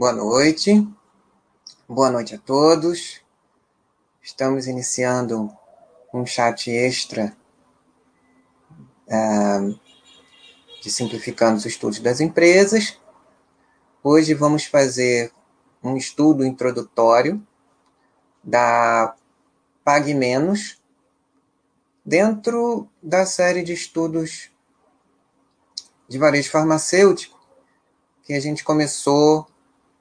Boa noite. Boa noite a todos. Estamos iniciando um chat extra uh, de Simplificando os Estudos das Empresas. Hoje vamos fazer um estudo introdutório da Pague Menos dentro da série de estudos de varejo farmacêutico que a gente começou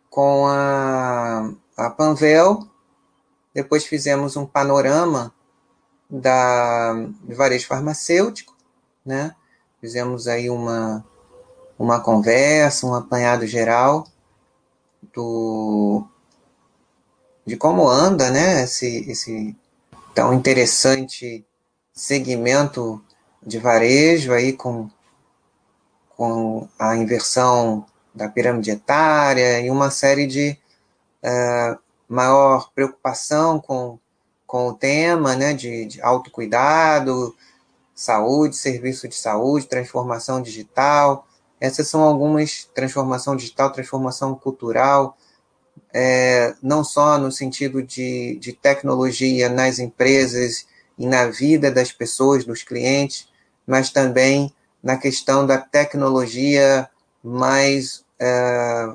com a, a Panvel, depois fizemos um panorama da varejo farmacêutico, né? Fizemos aí uma, uma conversa, um apanhado geral do de como anda, né, esse, esse tão interessante segmento de varejo aí com, com a inversão da pirâmide etária e uma série de uh, maior preocupação com, com o tema né, de, de autocuidado, saúde, serviço de saúde, transformação digital. Essas são algumas transformação digital, transformação cultural, é, não só no sentido de, de tecnologia nas empresas e na vida das pessoas, dos clientes, mas também na questão da tecnologia mais é,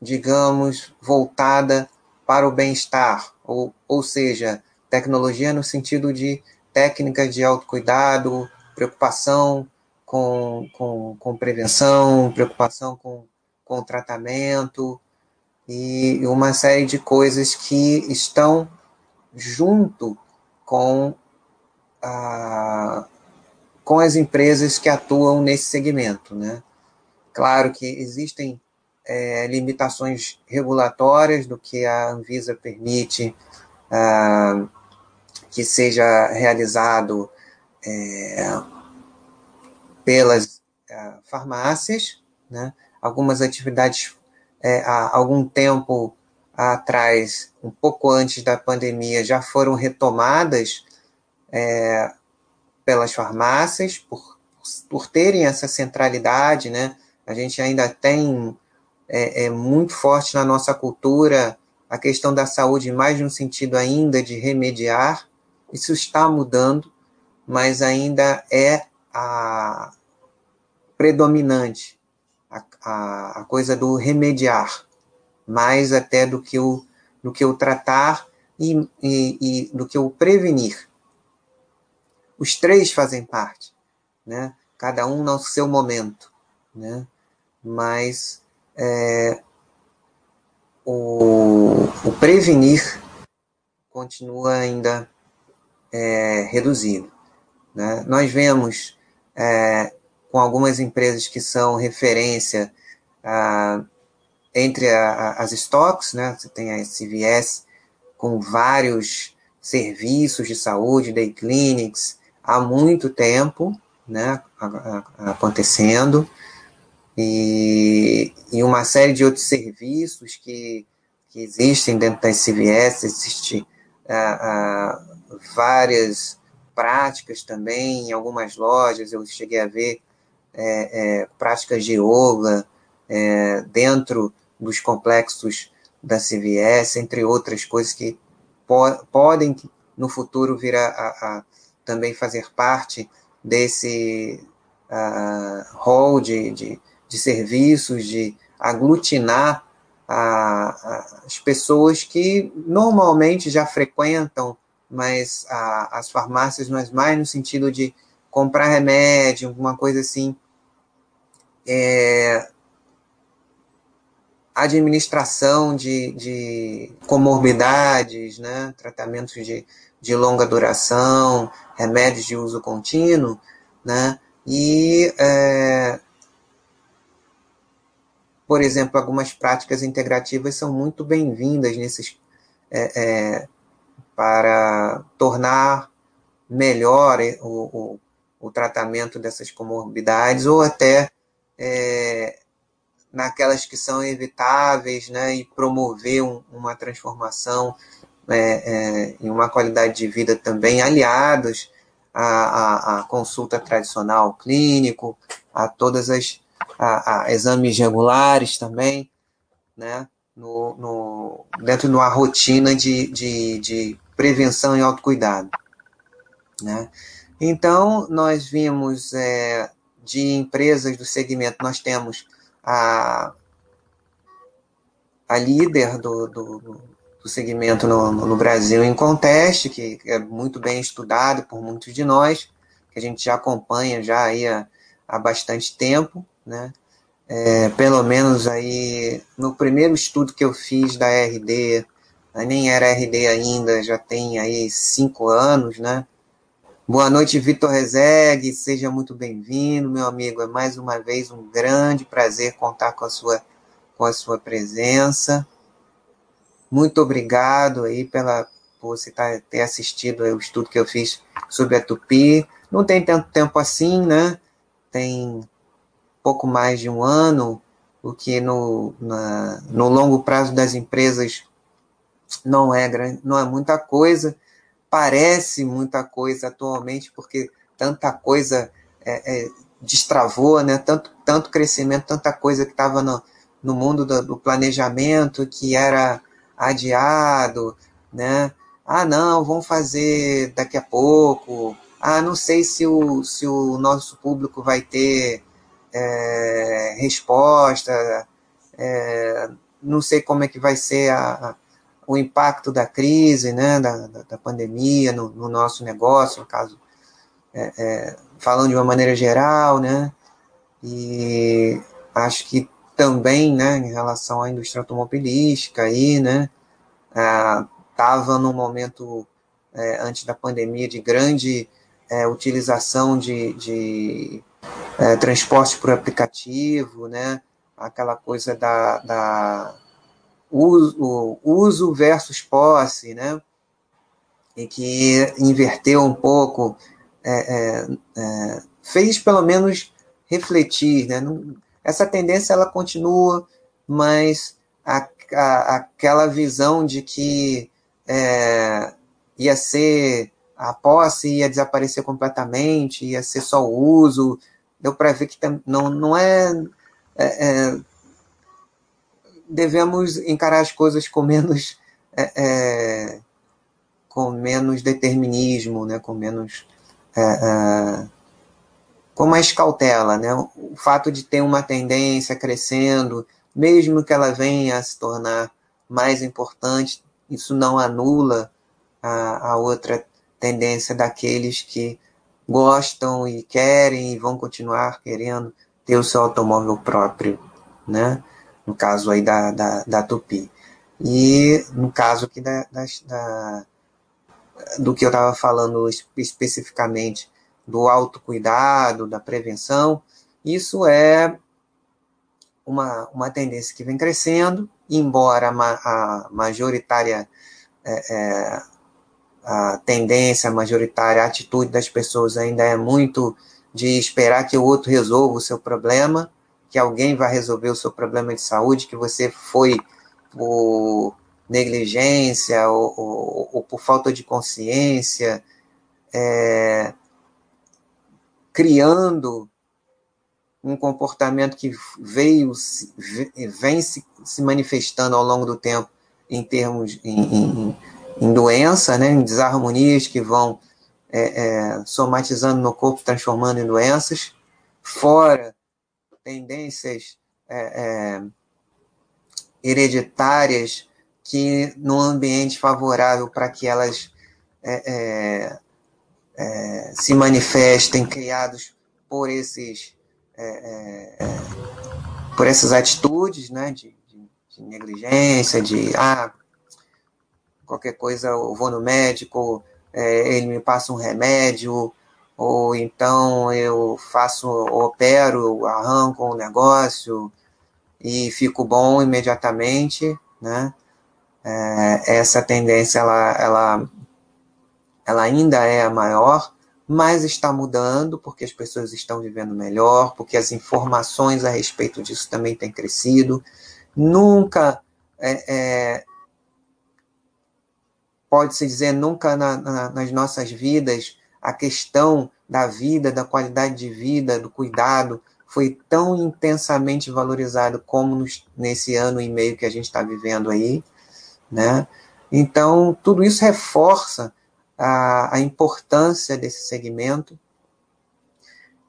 digamos, voltada para o bem-estar, ou, ou seja, tecnologia no sentido de técnicas de autocuidado, preocupação com, com, com prevenção, preocupação com, com tratamento e uma série de coisas que estão junto com, a, com as empresas que atuam nesse segmento, né? Claro que existem é, limitações regulatórias do que a Anvisa permite ah, que seja realizado é, pelas ah, farmácias, né? Algumas atividades é, há algum tempo atrás, um pouco antes da pandemia, já foram retomadas é, pelas farmácias por, por terem essa centralidade, né? A gente ainda tem é, é muito forte na nossa cultura a questão da saúde, mais no sentido ainda de remediar. Isso está mudando, mas ainda é a predominante, a, a, a coisa do remediar, mais até do que o, do que o tratar e, e, e do que o prevenir. Os três fazem parte, né? cada um no seu momento. Né? Mas é, o, o, prevenir continua ainda é, reduzido. Né? Nós vemos é, com algumas empresas que são referência ah, entre a, a, as stocks, né? você tem a CVS com vários serviços de saúde, day clinics, há muito tempo né, acontecendo e, e uma série de outros serviços que, que existem dentro das CVS, existem ah, ah, várias práticas também, em algumas lojas. Eu cheguei a ver é, é, práticas de yoga é, dentro dos complexos da CVS, entre outras coisas que po podem no futuro vir a, a, a, também fazer parte desse uh, hall de, de, de serviços, de aglutinar a, as pessoas que normalmente já frequentam mas a, as farmácias, mas mais no sentido de comprar remédio, alguma coisa assim. É, administração de, de comorbidades, né, tratamentos de, de longa duração, remédios de uso contínuo, né, e é, por exemplo, algumas práticas integrativas são muito bem-vindas nesses é, é, para tornar melhor o, o, o, tratamento dessas comorbidades ou até é, naquelas que são evitáveis, né, e promover um, uma transformação é, é, em uma qualidade de vida também aliados à, à, à consulta tradicional clínico, a todas as a, a exames regulares também, né? no, no, dentro de uma rotina de, de, de prevenção e autocuidado. Né? Então, nós vimos é, de empresas do segmento, nós temos a, a líder do, do, do segmento no, no, Brasil em Conteste, que é muito bem estudado por muitos de nós, que a gente já acompanha já há, há bastante tempo, né? É, pelo menos aí no primeiro estudo que eu fiz da RD, nem era RD ainda, já tem aí cinco anos, né? Boa noite, Vitor Rezegue, seja muito bem-vindo, meu amigo. É mais uma vez um grande prazer contar com a sua, com a sua presença. Muito obrigado aí pela, por você tá, ter assistido o estudo que eu fiz sobre a Tupi. Não tem tanto tempo assim, né? Tem pouco mais de um ano, o que no, na, no longo prazo das empresas não é, grande, não é muita coisa parece muita coisa atualmente, porque tanta coisa é, é, destravou, né? tanto, tanto crescimento, tanta coisa que estava no, no mundo do, do, planejamento que era adiado, né? Ah, não, vamos fazer daqui a pouco. Ah, não sei se o, se o nosso público vai ter é, resposta. É, não sei como é que vai ser a, o impacto da crise, né, da, da pandemia no, no, nosso negócio, no caso, é, é, falando de uma maneira geral, né, e acho que também, né, em relação à indústria automobilística aí, né, estava num momento é, antes da pandemia de grande é, utilização de, de é, transporte por aplicativo, né, aquela coisa da, da uso, uso versus posse, né? E que inverteu um pouco, é, é, é, fez pelo menos refletir, né? Essa tendência ela continua, mas a, a, aquela visão de que é, ia ser a posse ia desaparecer completamente, ia ser só o uso, deu para ver que não, não é, é, é devemos encarar as coisas com menos é, é, com menos determinismo, né? com menos é, é, com mais cautela, né? O fato de ter uma tendência crescendo, mesmo que ela venha a se tornar mais importante, isso não anula a, a outra tendência daqueles que gostam e querem e vão continuar querendo ter o seu automóvel próprio, né? no caso aí da, da, da Tupi. E no caso aqui da, da, da do que eu estava falando especificamente do autocuidado, da prevenção, isso é uma, uma tendência que vem crescendo, embora a, a majoritária é, é, a tendência, majoritária a atitude das pessoas ainda é muito de esperar que o outro resolva o seu problema, que alguém vai resolver o seu problema de saúde, que você foi por negligência ou, ou, ou por falta de consciência, é, criando um comportamento que veio vem se, se manifestando ao longo do tempo em termos em, em, em doença, né, em desarmonias que vão é, é, somatizando no corpo, transformando em doenças, fora tendências é, é, hereditárias que, num ambiente favorável para que elas é, é, se manifestem, criados por esses por essas atitudes, né, de, de, de, negligência, de ah, qualquer coisa eu vou no médico, ele me passa um remédio, ou então eu faço, opero, arranco um negócio e fico bom imediatamente, né? É, essa tendência ela, ela, ela ainda é maior, mas está mudando porque as pessoas estão vivendo melhor, porque as informações a respeito disso também têm crescido. Nunca é, é, pode-se dizer nunca na, na, nas nossas vidas a questão da vida, da qualidade de vida, do cuidado, foi tão intensamente valorizado como nos, nesse ano e meio que a gente está vivendo aí, né? Então, tudo isso reforça a, a importância desse segmento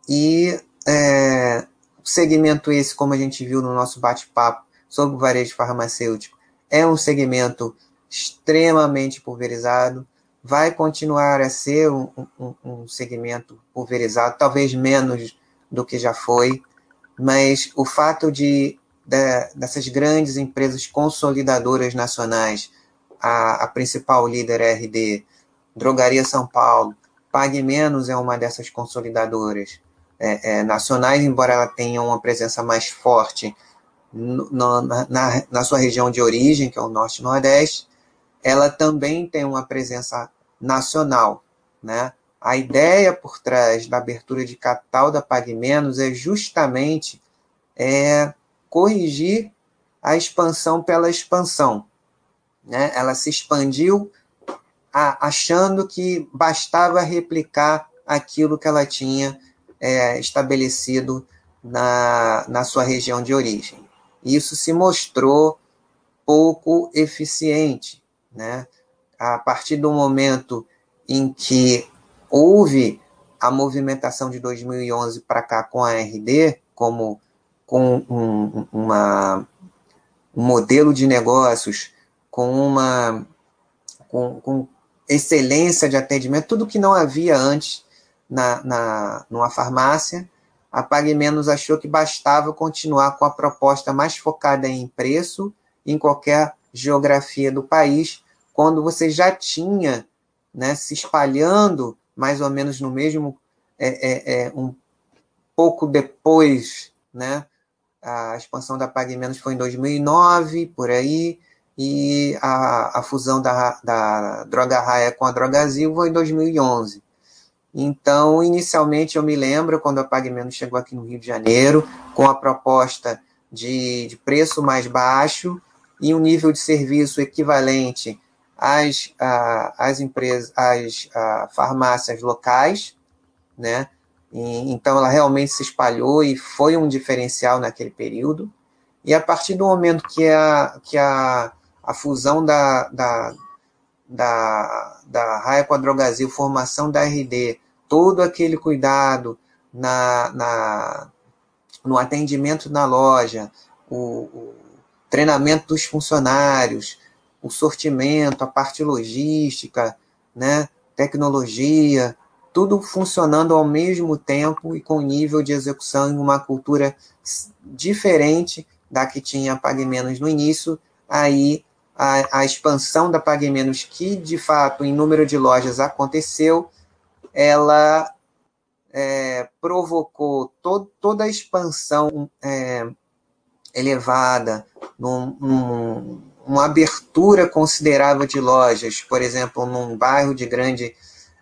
e é, segmento esse, como a gente viu no nosso bate-papo sobre o varejo farmacêutico, é um segmento extremamente pulverizado, vai continuar a ser um, um, um segmento pulverizado, talvez menos do que já foi, mas o fato de, de dessas grandes empresas consolidadoras nacionais, a, a principal líder é RD, Drogaria São Paulo, Pague Menos é uma dessas consolidadoras é, é, nacionais, embora ela tenha uma presença mais forte no, na, na, na sua região de origem, que é o Norte e Nordeste, ela também tem uma presença nacional, né? A ideia por trás da abertura de capital da Pague Menos é justamente é, corrigir a expansão pela expansão. Né? Ela se expandiu a, achando que bastava replicar aquilo que ela tinha é, estabelecido na, na sua região de origem. Isso se mostrou pouco eficiente. Né? A partir do momento em que houve a movimentação de 2011 para cá com a RD, como com um, uma, um modelo de negócios, com uma com, com, excelência de atendimento, tudo que não havia antes na, na, numa farmácia, a Pague Menos achou que bastava continuar com a proposta mais focada em preço em qualquer geografia do país, quando você já tinha né, se espalhando mais ou menos no mesmo é, é, é, um pouco depois, né? A expansão da Pague Menos foi em 2009, por aí, e a, a fusão da, da Droga Raia com a Drogazil foi em 2011. Então, inicialmente, eu me lembro quando a Pague Menos chegou aqui no Rio de Janeiro, com a proposta de, de preço mais baixo e um nível de serviço equivalente as, as empresas, as farmácias locais, né? E, então ela realmente se espalhou e foi um diferencial naquele período. E a partir do momento que a, que a, a fusão da, da, da, da Raia com a Drogazil, formação da RD, todo aquele cuidado na, na, no atendimento na loja, o, o treinamento dos funcionários, o sortimento, a parte logística, né, tecnologia, tudo funcionando ao mesmo tempo e com nível de execução em uma cultura diferente da que tinha Pague Menos no início, aí a, a expansão da Pague Menos, que de fato em número de lojas aconteceu, ela é, provocou to, toda a expansão é, elevada num, num uma abertura considerável de lojas, por exemplo, num bairro de grande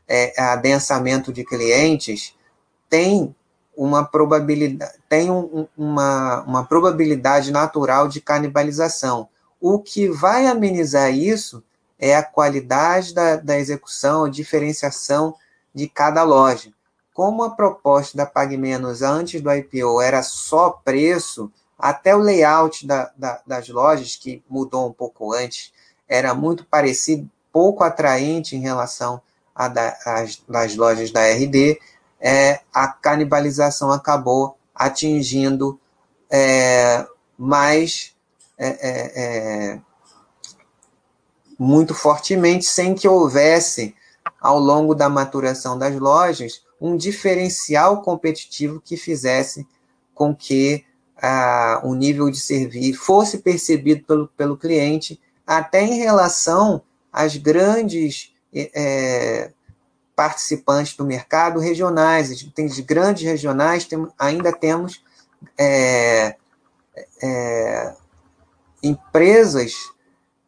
é, adensamento de clientes, tem uma probabilidade, tem um, uma, uma probabilidade natural de canibalização. O que vai amenizar isso é a qualidade da, da execução, a diferenciação de cada loja. Como a proposta da Pague Menos antes do IPO era só preço, até o layout da, da, das lojas, que mudou um pouco antes, era muito parecido, pouco atraente em relação às das lojas da RD. É, a canibalização acabou atingindo é, mais é, é, é, muito fortemente, sem que houvesse, ao longo da maturação das lojas, um diferencial competitivo que fizesse com que o nível de serviço fosse percebido pelo, pelo cliente, até em relação às grandes é, participantes do mercado regionais. Tem grandes regionais, tem, ainda temos é, é, empresas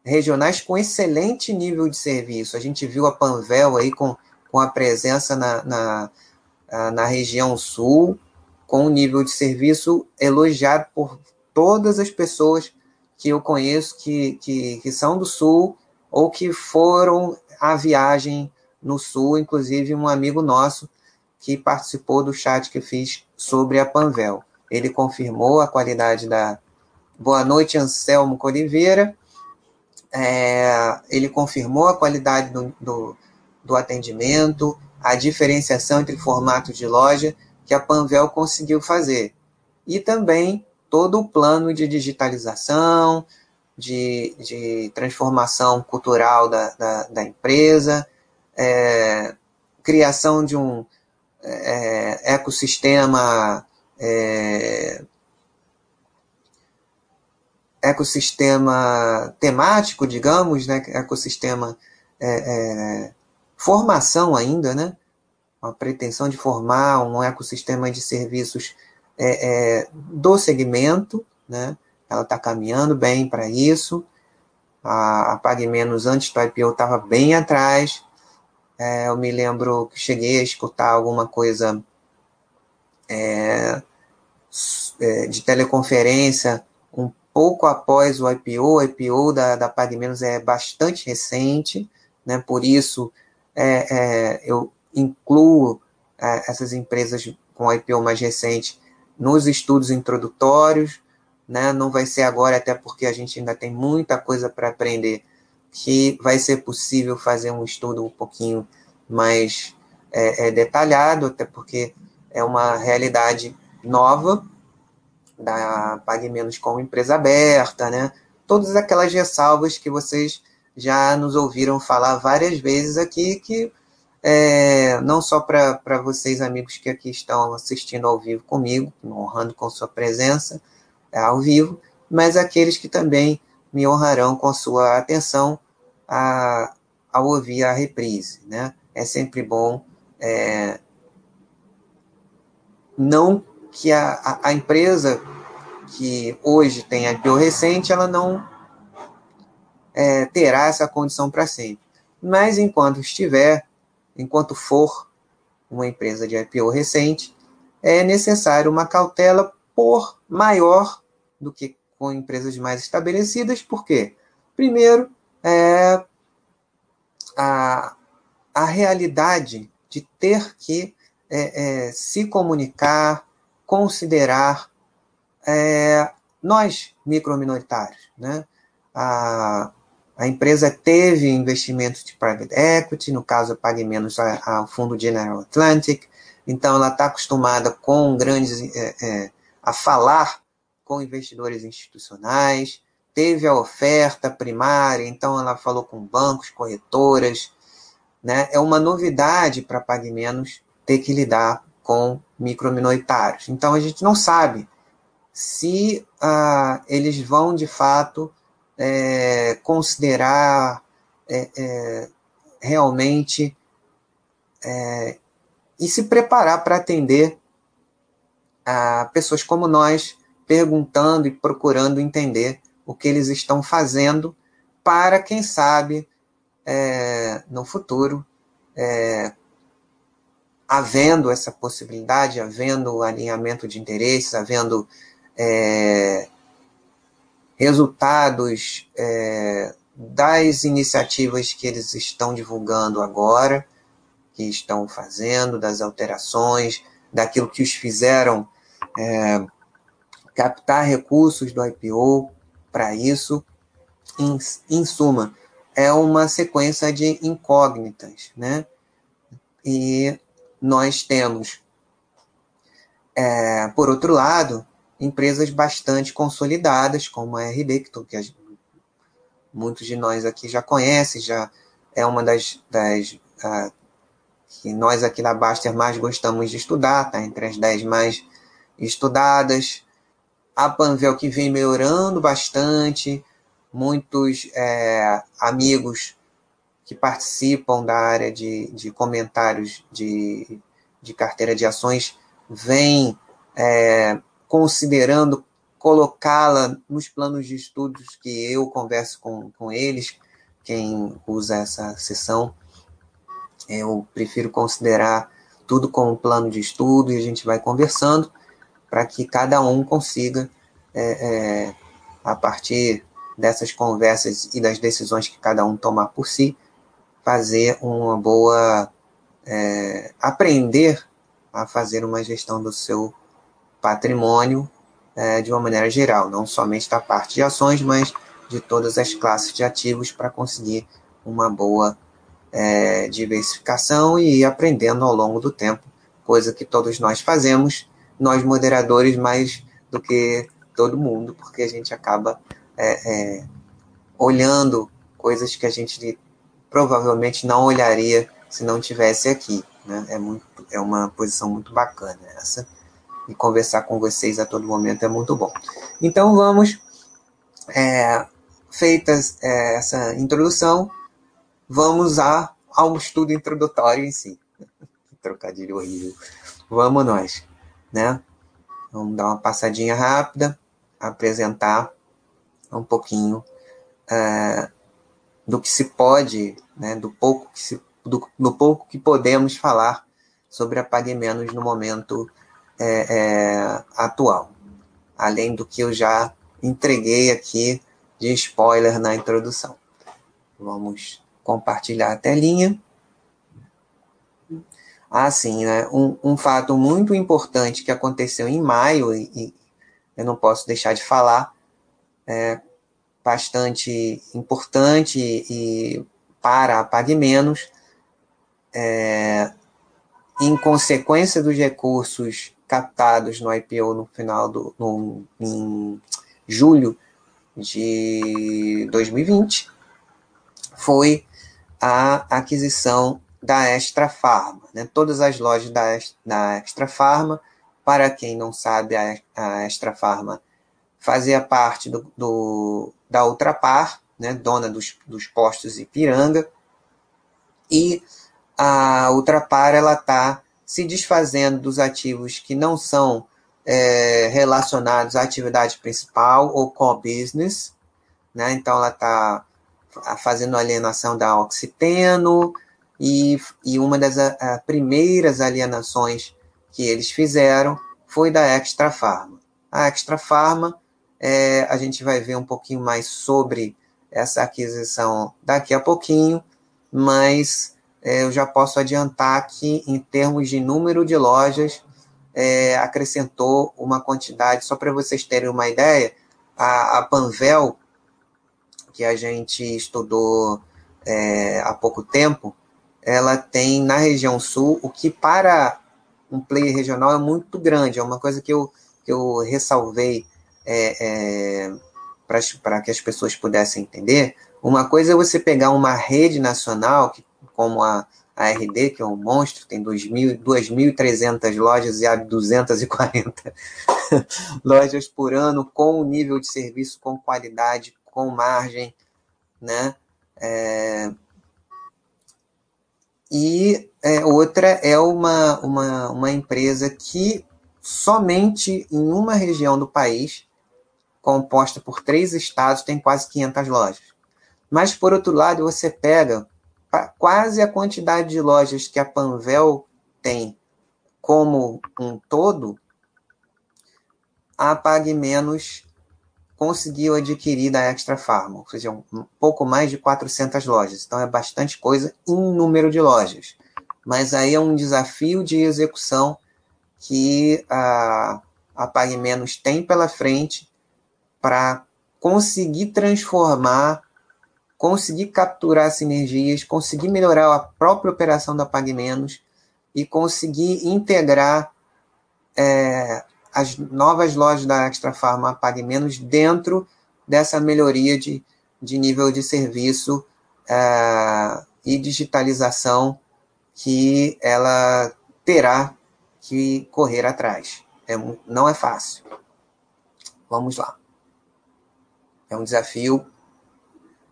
regionais com excelente nível de serviço. A gente viu a Panvel aí com, com a presença na, na, na região sul, com um nível de serviço elogiado por todas as pessoas que eu conheço que, que, que são do Sul ou que foram à viagem no Sul, inclusive um amigo nosso que participou do chat que eu fiz sobre a Panvel. ele confirmou a qualidade da. Boa noite, Anselmo Oliveira. É, ele confirmou a qualidade do, do, do atendimento, a diferenciação entre formatos de loja que a Panvel conseguiu fazer. E também todo o plano de digitalização, de, de transformação cultural da, da, da empresa, é, criação de um é, ecossistema é, ecossistema temático, digamos, né, ecossistema é, é, formação ainda, né, a pretensão de formar um ecossistema de serviços é, é, do segmento, né, ela está caminhando bem para isso, a, a Menos antes do IPO estava bem atrás, é, eu me lembro que cheguei a escutar alguma coisa é, é, de teleconferência um pouco após o IPO. O IPO da, da PagMenos é bastante recente, né? por isso é, é, eu incluo é, essas empresas com IPO mais recente nos estudos introdutórios. Né? Não vai ser agora, até porque a gente ainda tem muita coisa para aprender que vai ser possível fazer um estudo um pouquinho mais é, é, detalhado, até porque é uma realidade nova da Pague Menos como empresa aberta, né? Todas aquelas ressalvas que vocês já nos ouviram falar várias vezes aqui, que é, não só para vocês, amigos que aqui estão assistindo ao vivo comigo, honrando com sua presença é, ao vivo, mas aqueles que também me honrarão com sua atenção a, ao ouvir a reprise. Né? É sempre bom é, não que a, a, empresa que hoje tem a IPO recente, ela não é, terá essa condição para sempre. Mas enquanto estiver, enquanto for uma empresa de IPO recente, é necessário uma cautela por maior do que com empresas mais estabelecidas, por quê? Primeiro, é, a, a realidade de ter que é, é, se comunicar, considerar é, nós, microminoritários. Né? A, a empresa teve investimentos de private equity, no caso, eu paguei menos ao fundo General Atlantic, então ela está acostumada com grandes. É, é, a falar com investidores institucionais, teve a oferta primária, então ela falou com bancos, corretoras. Né? É uma novidade para Pague Menos ter que lidar com microminoritários. Então a gente não sabe se ah, eles vão de fato é, considerar é, é, realmente é, e se preparar para atender a pessoas como nós, perguntando e procurando entender o que eles estão fazendo para, quem sabe, é, no futuro, é, havendo essa possibilidade, havendo alinhamento de interesses, havendo é, resultados é, das iniciativas que eles estão divulgando agora, que estão fazendo, das alterações, daquilo que os fizeram é, captar recursos do IPO, para isso. Em, em suma, é uma sequência de incógnitas, né? E nós temos, é, por outro lado, empresas bastante consolidadas, como a RD, que, que muitos de nós aqui já conhecem, já é uma das, das uh, que nós aqui da Baster mais gostamos de estudar, tá entre as 10 mais estudadas. A Panvel que vem melhorando bastante, muitos é, amigos que participam da área de, de comentários de, de carteira de ações vêm é, considerando colocá-la nos planos de estudos que eu converso com, com eles, quem usa essa sessão. Eu prefiro considerar tudo como plano de estudo e a gente vai conversando para que cada um consiga, é, é, a partir dessas conversas e das decisões que cada um tomar por si, fazer uma boa. É, aprender a fazer uma gestão do seu patrimônio é, de uma maneira geral, não somente da parte de ações, mas de todas as classes de ativos para conseguir uma boa é, diversificação e ir aprendendo ao longo do tempo, coisa que todos nós fazemos, nós moderadores mais do que todo mundo, porque a gente acaba é, é, olhando coisas que a gente provavelmente não olharia se não tivesse aqui. Né? É, muito, é uma posição muito bacana essa. E conversar com vocês a todo momento é muito bom. Então vamos, é, feitas é, essa introdução, vamos a, ao estudo introdutório em si. Trocadilho horrível. Vamos nós, né? Vamos dar uma passadinha rápida, apresentar um pouquinho é, do que se pode, né, do pouco que se, do, do, pouco que podemos falar sobre a Pague Menos no momento é, é, atual, além do que eu já entreguei aqui de spoiler na introdução. Vamos compartilhar a telinha. Ah, sim, né? Um, um fato muito importante que aconteceu em maio, e, e eu não posso deixar de falar, é bastante importante e para a Pague Menos, é, em consequência dos recursos captados no IPO no final do no, em julho de 2020, foi a aquisição da Extra Farma. Né? Todas as lojas da, da Extra Farma, para quem não sabe, a, a Extra Farma fazia parte do, do, da Ultrapar, né? dona dos, dos postos Ipiranga, e a Ultrapar está se desfazendo dos ativos que não são é, relacionados à atividade principal ou core business, né? Então ela está fazendo alienação da Oxiteno, e, e uma das a, a primeiras alienações que eles fizeram foi da Extra Pharma. A Extra Pharma, é, a gente vai ver um pouquinho mais sobre essa aquisição daqui a pouquinho, mas eu já posso adiantar que, em termos de número de lojas, é, acrescentou uma quantidade, só para vocês terem uma ideia, a, a Panvel, que a gente estudou é, há pouco tempo, ela tem na região sul, o que para um player regional é muito grande, é uma coisa que eu, que eu ressalvei é, é, para que as pessoas pudessem entender. Uma coisa é você pegar uma rede nacional, que, como a, a RD, que é um monstro, tem 2.300 lojas e abre 240 lojas por ano, com nível de serviço, com qualidade, com margem, né? É, e é, outra é uma, uma, uma empresa que somente em uma região do país, composta por três estados, tem quase 500 lojas. Mas, por outro lado, você pega quase a quantidade de lojas que a Panvel tem como um todo, a Pague Menos conseguiu adquirir da Extra Farma, ou seja, um pouco mais de 400 lojas. Então é bastante coisa em número de lojas. Mas aí é um desafio de execução que a, a Pague Menos tem pela frente para conseguir transformar, conseguir capturar sinergias, conseguir melhorar a própria operação da Pague Menos e conseguir integrar é, as novas lojas da Extra Farma paguem menos dentro dessa melhoria de, de nível de serviço uh, e digitalização que ela terá que correr atrás. É, não é fácil. Vamos lá. É um desafio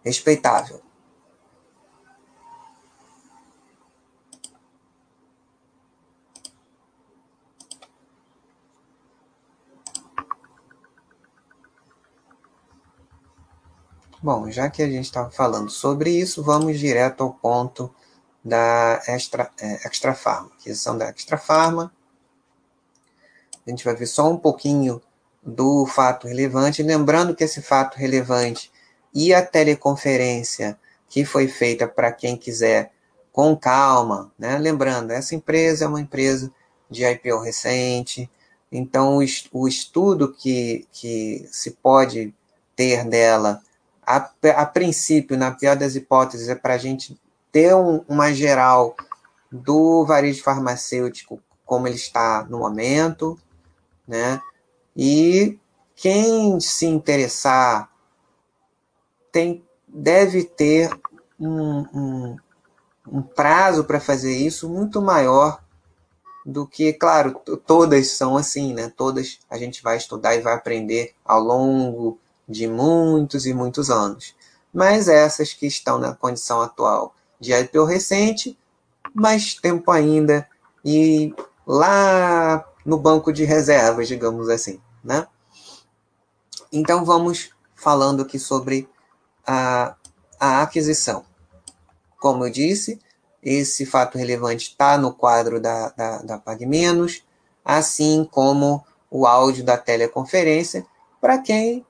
respeitável. Bom, já que a gente estava falando sobre isso, vamos direto ao ponto da Extra, é, extra Pharma, aquisição da Extra Pharma. A gente vai ver só um pouquinho do fato relevante, lembrando que esse fato relevante e a teleconferência que foi feita para quem quiser com calma, né? Lembrando, essa empresa é uma empresa de IPO recente, Então, o estudo que, que se pode ter dela, a, a princípio, na pior das hipóteses, é para a gente ter um, uma geral do varejo farmacêutico como ele está no momento, né? E quem se interessar tem, deve ter um, um, um prazo para fazer isso muito maior do que, claro, todas são assim, né? Todas a gente vai estudar e vai aprender ao longo de muitos e muitos anos. Mas essas que estão na condição atual de IPO recente, mais tempo ainda e lá no banco de reservas, digamos assim, né? Então vamos falando aqui sobre a, a aquisição. Como eu disse, esse fato relevante está no quadro da, da, da PagMenos, assim como o áudio da teleconferência, para quem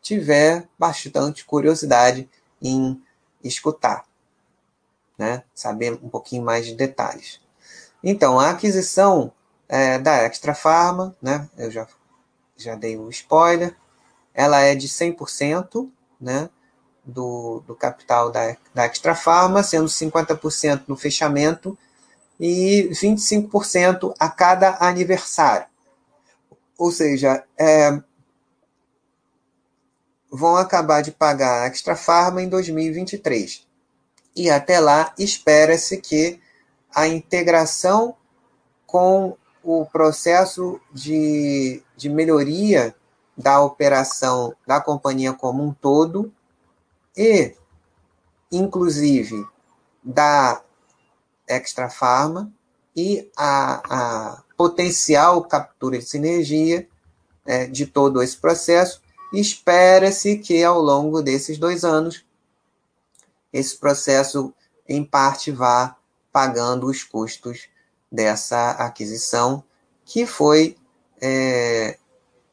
tiver bastante curiosidade em escutar, né? saber um pouquinho mais de detalhes. Então, a aquisição é, da Extra Pharma, né? eu já, já dei o spoiler, ela é de 100%, né? Do, do capital da, da Extra Pharma, sendo 50% no fechamento e 25% a cada aniversário. Ou seja, é, vão acabar de pagar a Extra Pharma em 2023. E até lá espera-se que a integração com o processo de, de melhoria da operação da companhia como um todo e, inclusive, da Extra Pharma e a, a potencial captura de sinergia é, de todo esse processo. Espera-se que, ao longo desses dois anos, esse processo, em parte, vá pagando os custos dessa aquisição, que foi é,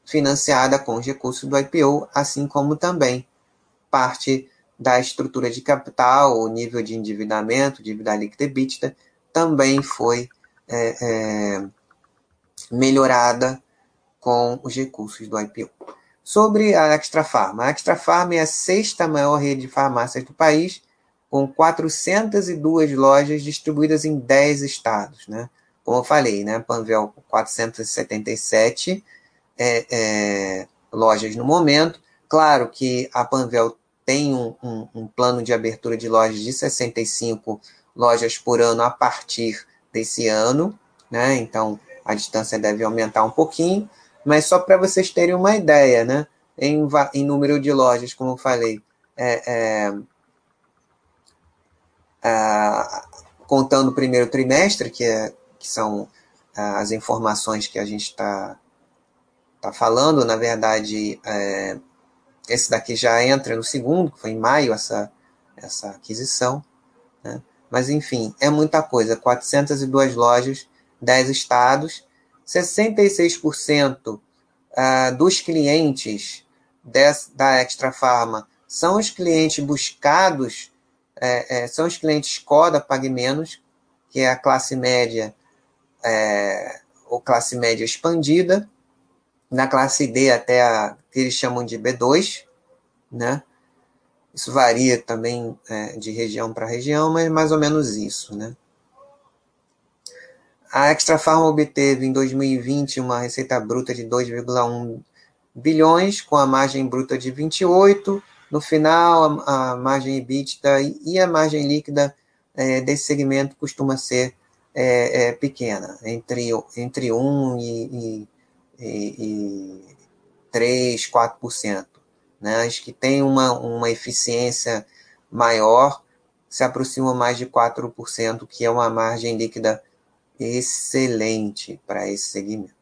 financiada com os recursos do IPO, assim como também parte da estrutura de capital, o nível de endividamento, dívida líquida EBITDA, também foi é, é, melhorada com os recursos do IPO. Sobre a Extra Farma. A Extra Farma é a sexta maior rede de farmácias do país, com 402 lojas distribuídas em 10 estados. Né? Como eu falei, né? Panvel 477 é, é, lojas no momento. Claro que a Panvel tem um, um, um, plano de abertura de lojas de 65 lojas por ano a partir desse ano, né? Então a distância deve aumentar um pouquinho, mas só para vocês terem uma ideia, né? Em, em, número de lojas, como eu falei, é, é, é, contando o primeiro trimestre, que, é, que são as informações que a gente está tá falando, na verdade, é, esse daqui já entra no segundo, que foi em maio essa, essa aquisição. Né? Mas, enfim, é muita coisa. 402 lojas, 10 estados, 66% uh, dos clientes da Extra Pharma são os clientes buscados, é, é, são os clientes Coda Pague Menos, que é a classe média é, ou classe média expandida, na classe D até a que eles chamam de B2, né? Isso varia também é, de região para região, mas mais ou menos isso, né? A Extra Farm obteve em 2020 uma receita bruta de 2,1 bilhões, com a margem bruta de 28. No final, a, a margem EBITDA e a margem líquida é, desse segmento costuma ser é, é, pequena, entre, entre 1 e, e, e, e 3, 4%. Né? As que têm uma, uma eficiência maior se aproximam mais de 4%, que é uma margem líquida excelente para esse segmento.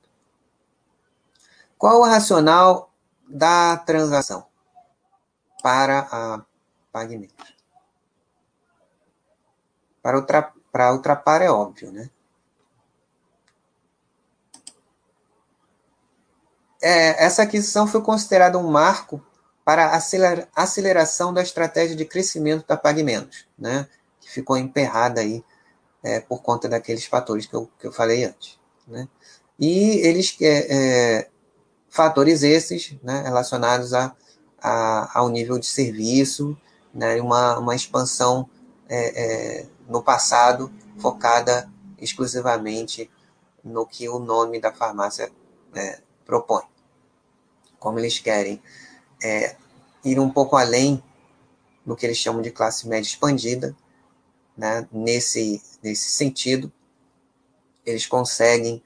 Qual o racional da transação para a pagamento? Para, ultra, para é óbvio, né? É, essa aquisição foi considerada um marco para a aceleração da estratégia de crescimento da PagMenos, né? que ficou emperrada aí é, por conta daqueles fatores que eu, que eu falei antes. Né? E eles, é, é, fatores esses né, relacionados a, a, ao nível de serviço, né, uma, uma expansão é, é, no passado focada exclusivamente no que o nome da farmácia é, propõe. Como eles querem é, ir um pouco além do que eles chamam de classe média expandida, né, nesse, nesse sentido, eles conseguem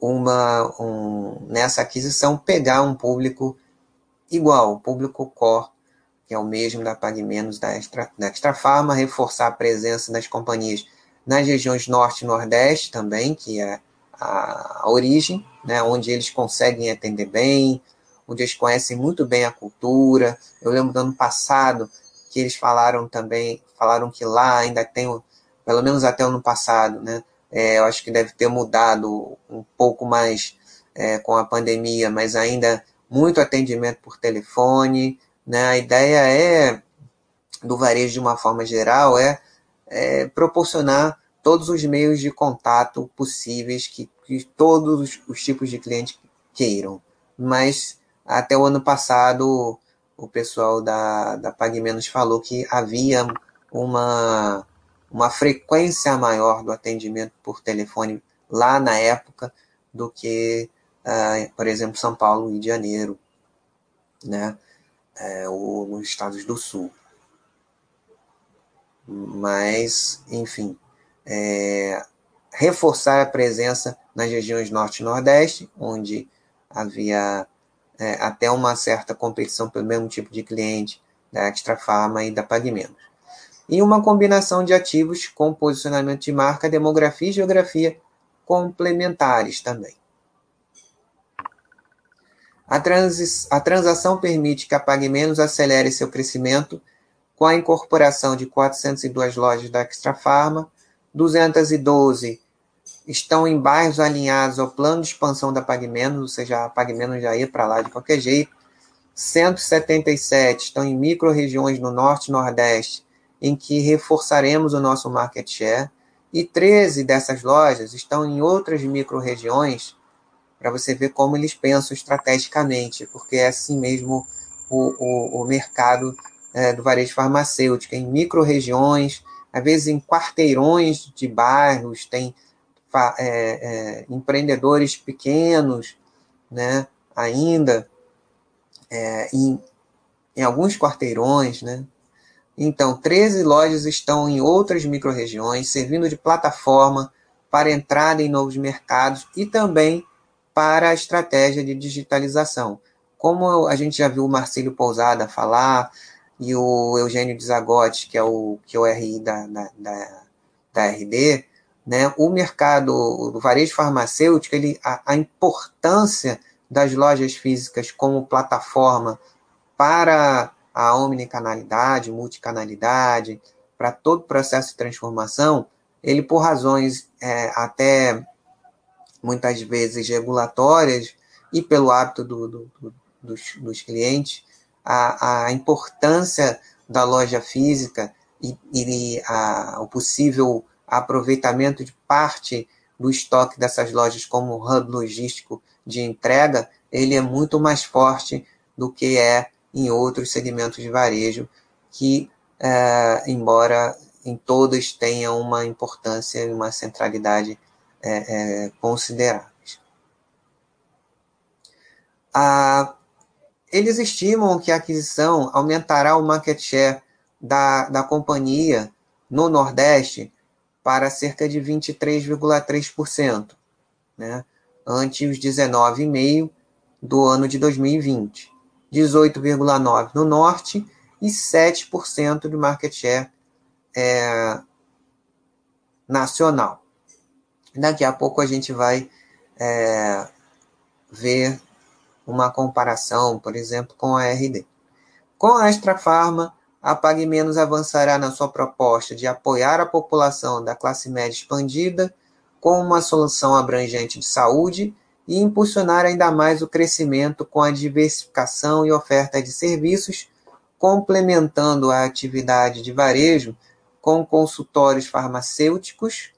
uma um, nessa aquisição pegar um público igual, o público core, que é o mesmo da Pague Menos da Extra, da Extra Farma, reforçar a presença das companhias nas regiões norte e nordeste também, que é a, a origem, né, onde eles conseguem atender bem, onde eles conhecem muito bem a cultura. Eu lembro do ano passado que eles falaram também, falaram que lá ainda tem, pelo menos até o ano passado, né, é, eu acho que deve ter mudado um pouco mais é, com a pandemia, mas ainda muito atendimento por telefone. Né? A ideia é, do varejo de uma forma geral, é, é proporcionar todos os meios de contato possíveis que, que todos os tipos de clientes queiram. Mas até o ano passado, o pessoal da, da Pague Menos falou que havia uma uma frequência maior do atendimento por telefone lá na época do que, uh, por exemplo, São Paulo e Janeiro, né? É, ou nos estados do Sul. Mas, enfim, é, reforçar a presença nas regiões Norte e Nordeste, onde havia é, até uma certa competição pelo mesmo tipo de cliente da Extra Farma e da Pague Menos e uma combinação de ativos com posicionamento de marca, demografia e geografia complementares também. A, a transação permite que a Pague Menos acelere seu crescimento com a incorporação de 402 lojas da Extra Farma, 212 estão em bairros alinhados ao plano de expansão da Pague Menos, ou seja, a Pague Menos já ia para lá de qualquer jeito, 177 estão em micro-regiões no Norte e Nordeste, em que reforçaremos o nosso market share, e 13 dessas lojas estão em outras micro-regiões, para você ver como eles pensam estrategicamente, porque é assim mesmo o, o, o mercado é, do varejo farmacêutico, em micro-regiões, às vezes em quarteirões de bairros, tem é, é, empreendedores pequenos, né, ainda, é, em, em alguns quarteirões, né, então, 13 lojas estão em outras microrregiões, servindo de plataforma para entrada em novos mercados e também para a estratégia de digitalização. Como a gente já viu o Marcelo Pousada falar e o Eugênio Desagotti, que é o, que é o RI da, da, da, da RD, né, o mercado do varejo farmacêutico, ele, a, a importância das lojas físicas como plataforma para a omnicanalidade, multicanalidade, para todo o processo de transformação, ele, por razões é, até muitas vezes regulatórias e pelo hábito do, do, do, dos, dos, clientes, a, a, importância da loja física e, e a, o possível aproveitamento de parte do estoque dessas lojas como hub logístico de entrega, ele é muito mais forte do que é em outros segmentos de varejo que, é, embora em todos tenham uma importância e uma centralidade é, é, consideráveis. Ah, eles estimam que a aquisição aumentará o market share da, da companhia no Nordeste para cerca de 23,3%, né, ante os 19,5% do ano de 2020. 18,9% no norte e 7% de market share é, nacional. Daqui a pouco a gente vai é, ver uma comparação, por exemplo, com a RD. Com a Extra Farma, a Pague Menos avançará na sua proposta de apoiar a população da classe média expandida com uma solução abrangente de saúde e impulsionar ainda mais o crescimento com a diversificação e oferta de serviços, complementando a atividade de varejo com consultórios farmacêuticos,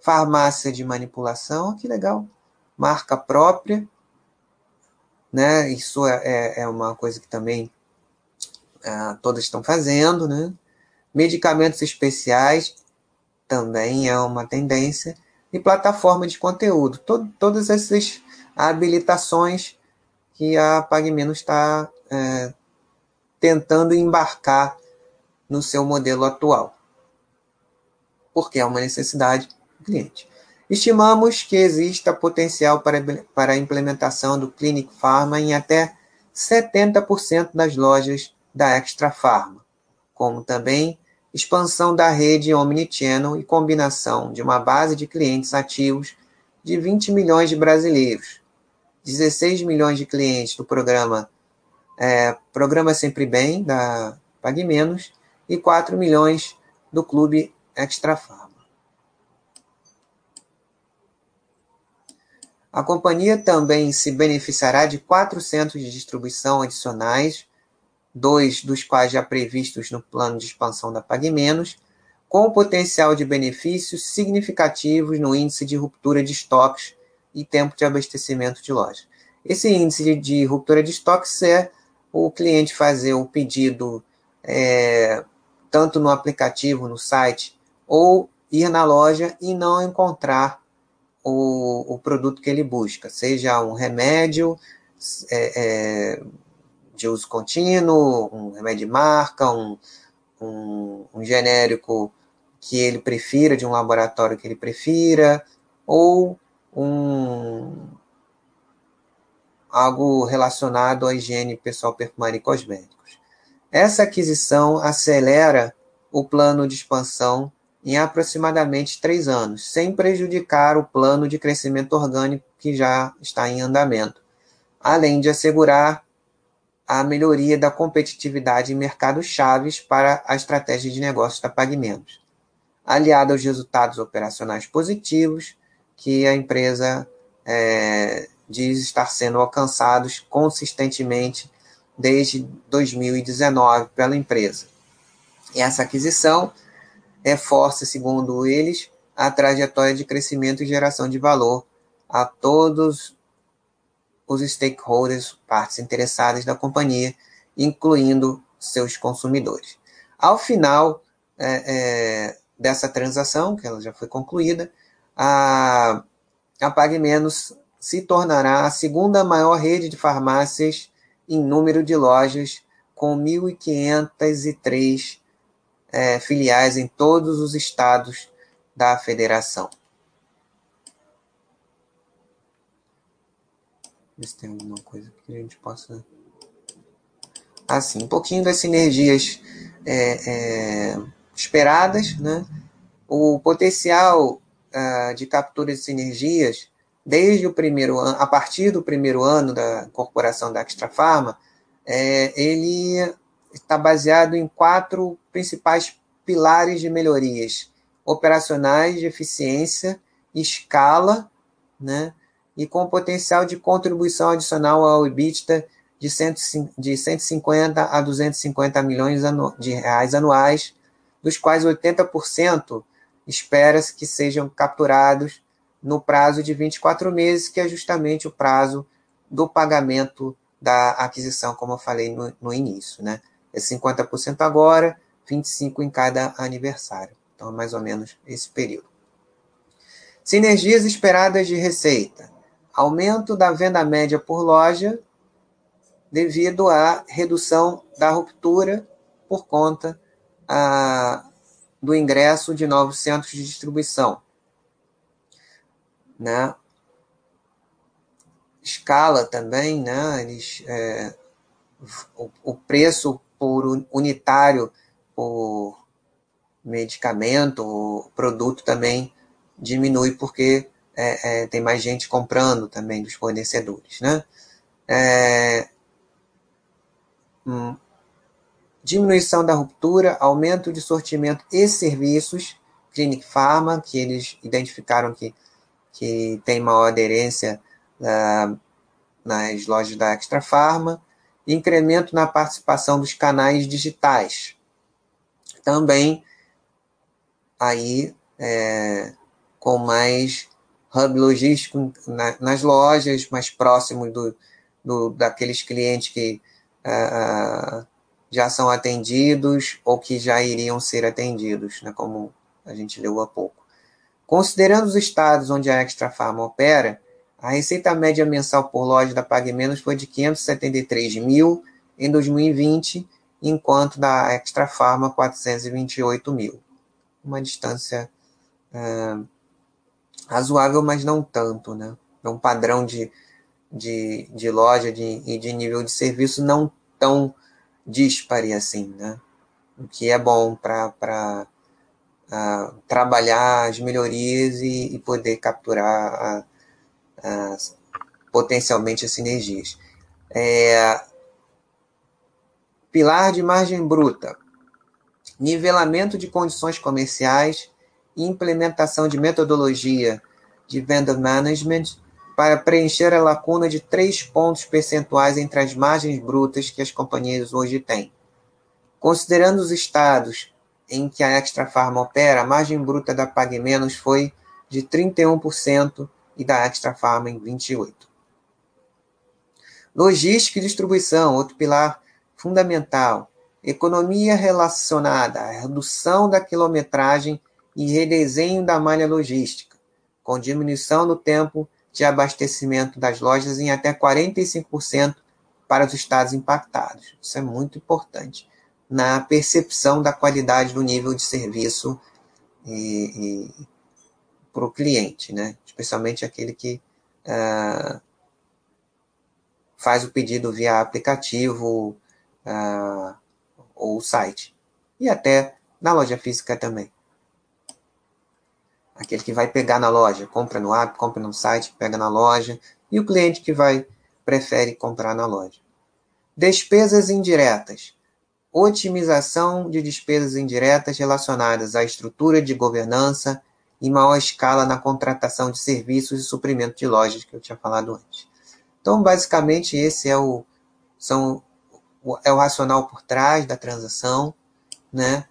farmácia de manipulação, que legal, marca própria, né? Isso é, é, é uma coisa que também uh, todas estão fazendo, né? Medicamentos especiais também é uma tendência e plataforma de conteúdo. Todas essas habilitações que a PagMenos está é, tentando embarcar no seu modelo atual, porque é uma necessidade do cliente. Estimamos que exista potencial para, para a implementação do Clinic Pharma em até 70% das lojas da Extra Pharma, como também expansão da rede Omnichannel e combinação de uma base de clientes ativos de 20 milhões de brasileiros, 16 milhões de clientes do programa é, Programa Sempre Bem, da Pague Menos, e 4 milhões do Clube Extra Pharma. A companhia também se beneficiará de quatro centros de distribuição adicionais, dois dos quais já previstos no plano de expansão da PagMenos, com potencial de benefícios significativos no índice de ruptura de estoques e tempo de abastecimento de loja. Esse índice de ruptura de estoques é o cliente fazer o pedido é, tanto no aplicativo, no site, ou ir na loja e não encontrar o, o produto que ele busca, seja um remédio é, é, de uso contínuo, um remédio de marca, um, um, um genérico que ele prefira, de um laboratório que ele prefira, ou um algo relacionado à higiene pessoal, perfumaria e cosméticos. Essa aquisição acelera o plano de expansão em aproximadamente três anos, sem prejudicar o plano de crescimento orgânico que já está em andamento, além de assegurar a melhoria da competitividade em mercados chaves para a estratégia de negócios da PagMenos, aliada aos resultados operacionais positivos que a empresa é, diz estar sendo alcançados consistentemente desde 2019 pela empresa. Essa aquisição reforça, segundo eles, a trajetória de crescimento e geração de valor a todos os stakeholders, partes interessadas da companhia, incluindo seus consumidores. Ao final é, é, dessa transação, que ela já foi concluída, a, a Pague Menos se tornará a segunda maior rede de farmácias em número de lojas, com 1.503 é, filiais em todos os estados da federação. Ver se tem alguma coisa que a gente possa. Assim, um pouquinho das sinergias é, é, esperadas, né? O potencial uh, de captura de sinergias desde o primeiro ano, a partir do primeiro ano da incorporação da Extra Pharma, é, ele está baseado em quatro principais pilares de melhorias operacionais, de eficiência, escala, né, e com potencial de contribuição adicional ao EBITDA de, de 150 a 250 milhões de reais anuais, dos quais 80% espera-se que sejam capturados no prazo de 24 meses, que é justamente o prazo do pagamento da aquisição, como eu falei no, no início. Né? É 50% agora, 25% em cada aniversário. Então, é mais ou menos esse período. Sinergias esperadas de receita. Aumento da venda média por loja devido à redução da ruptura por conta a, do ingresso de novos centros de distribuição. Né? Escala também, né? Eles, é, o, o preço por unitário por medicamento, o produto também diminui porque é, é, tem mais gente comprando também dos fornecedores, né? É, hum, diminuição da ruptura, aumento de sortimento e serviços, Clinic Pharma, que eles identificaram que, que tem maior aderência uh, nas lojas da Extra Pharma, incremento na participação dos canais digitais. Também aí é, com mais hub logístico na, nas lojas, mais próximo do, do, daqueles clientes que uh, já são atendidos ou que já iriam ser atendidos, né, como a gente leu há pouco. Considerando os estados onde a Extra Farma opera, a receita média mensal por loja da Pague Menos foi de 573 mil em 2020, enquanto da Extra Farma 428 mil. Uma distância uh, razoável, mas não tanto, né? É um padrão de, de, de loja e de, de nível de serviço não tão dispare assim, né? O que é bom para uh, trabalhar as melhorias e, e poder capturar a, a, potencialmente as sinergias. É, pilar de margem bruta, nivelamento de condições comerciais e implementação de metodologia de vendor management para preencher a lacuna de três pontos percentuais entre as margens brutas que as companhias hoje têm. Considerando os estados em que a Extra Farma opera, a margem bruta da Pague Menos foi de 31% e da Extra Farma em 28%. Logística e distribuição, outro pilar fundamental. Economia relacionada à redução da quilometragem e redesenho da malha logística, com diminuição no tempo de abastecimento das lojas em até 45% para os estados impactados. Isso é muito importante na percepção da qualidade do nível de serviço para o cliente, né? especialmente aquele que uh, faz o pedido via aplicativo uh, ou site, e até na loja física também. Aquele que vai pegar na loja, compra no app, compra no site, pega na loja, e o cliente que vai prefere comprar na loja. Despesas indiretas. Otimização de despesas indiretas relacionadas à estrutura de governança e maior escala na contratação de serviços e suprimento de lojas que eu tinha falado antes. Então, basicamente, esse é o, são, é o racional por trás da transação, né?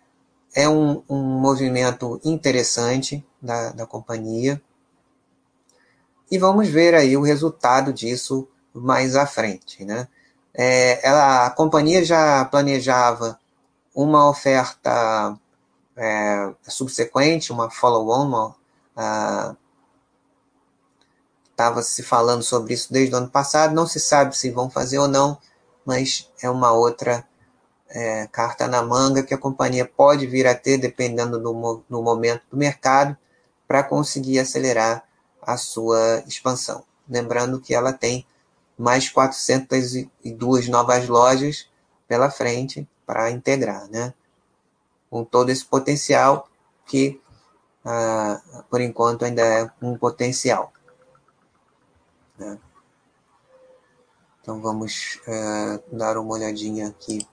É um, um movimento interessante da, da companhia. E vamos ver aí o resultado disso mais à frente. Né? É, ela, a companhia já planejava uma oferta é, subsequente, uma follow-on, estava se falando sobre isso desde o ano passado, não se sabe se vão fazer ou não, mas é uma outra é, carta na manga que a companhia pode vir a ter, dependendo do, do momento do mercado, para conseguir acelerar a sua expansão. Lembrando que ela tem mais 402 novas lojas pela frente para integrar, né? Com todo esse potencial que, ah, por enquanto, ainda é um potencial. Né? Então vamos é, dar uma olhadinha aqui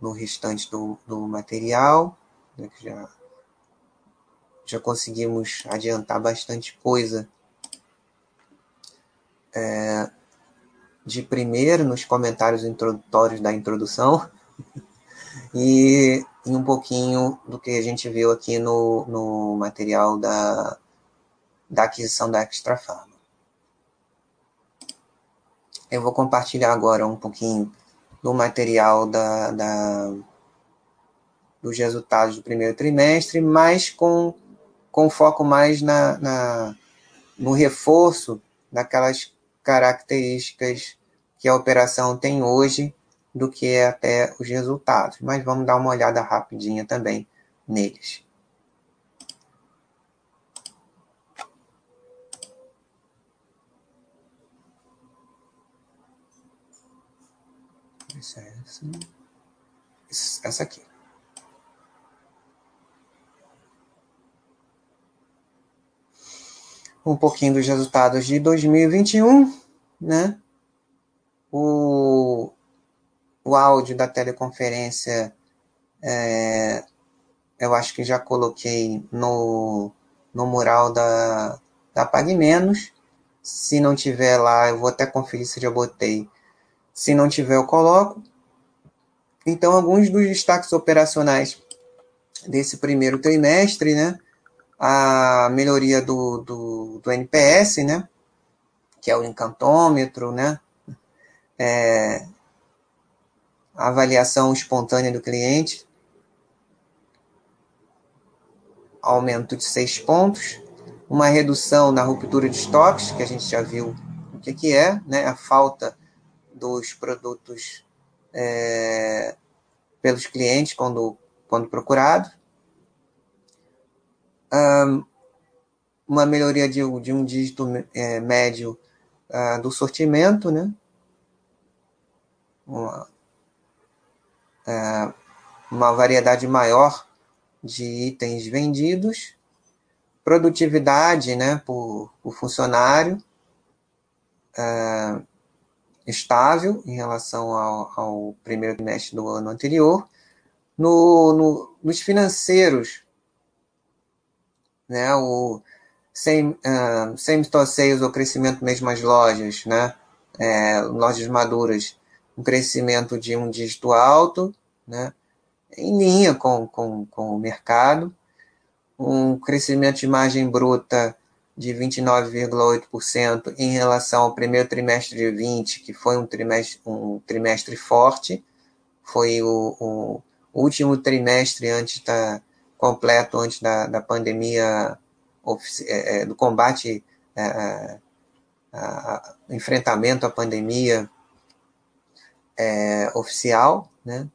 no restante do, do material, né, que já, já conseguimos adiantar bastante coisa é, de primeiro nos comentários introdutórios da introdução e, e, um pouquinho do que a gente viu aqui no, no material da, da aquisição da Extra Farma. Eu vou compartilhar agora um pouquinho do material da, da, dos resultados do primeiro trimestre, mas com, com foco mais na, na, no reforço daquelas características que a operação tem hoje do que é até os resultados. Mas vamos dar uma olhada rapidinha também neles. Essa, essa, essa aqui. Um pouquinho dos resultados de 2021, né? O, o áudio da teleconferência, é, eu acho que já coloquei no, no mural da, da Pague Menos. Se não tiver lá, eu vou até conferir se já botei se não tiver, eu coloco. Então, alguns dos destaques operacionais desse primeiro trimestre, né? a melhoria do, do, do NPS, né? Que é o encantômetro, né? É, avaliação espontânea do cliente, aumento de seis pontos, uma redução na ruptura de estoques, que a gente já viu o que, que é, né? A falta dos produtos é, pelos clientes quando, quando procurado. Um, uma melhoria de, de um dígito é, médio uh, do sortimento, né? Uma, uh, uma variedade maior de itens vendidos, produtividade né, por, por funcionário, uh, estável em relação ao, ao primeiro trimestre do ano anterior. No, no, nos financeiros, né, o same, uh, same sales, o crescimento mesmas lojas, né, é, lojas maduras, um crescimento de um dígito alto, né, em linha com, com, com o mercado, um crescimento de margem bruta de 29,8% em relação ao primeiro trimestre de 20, que foi um trimestre, um trimestre forte, foi o, o último trimestre antes da completo antes da, da pandemia é, é, do combate é, a, a, enfrentamento à pandemia é, oficial, né?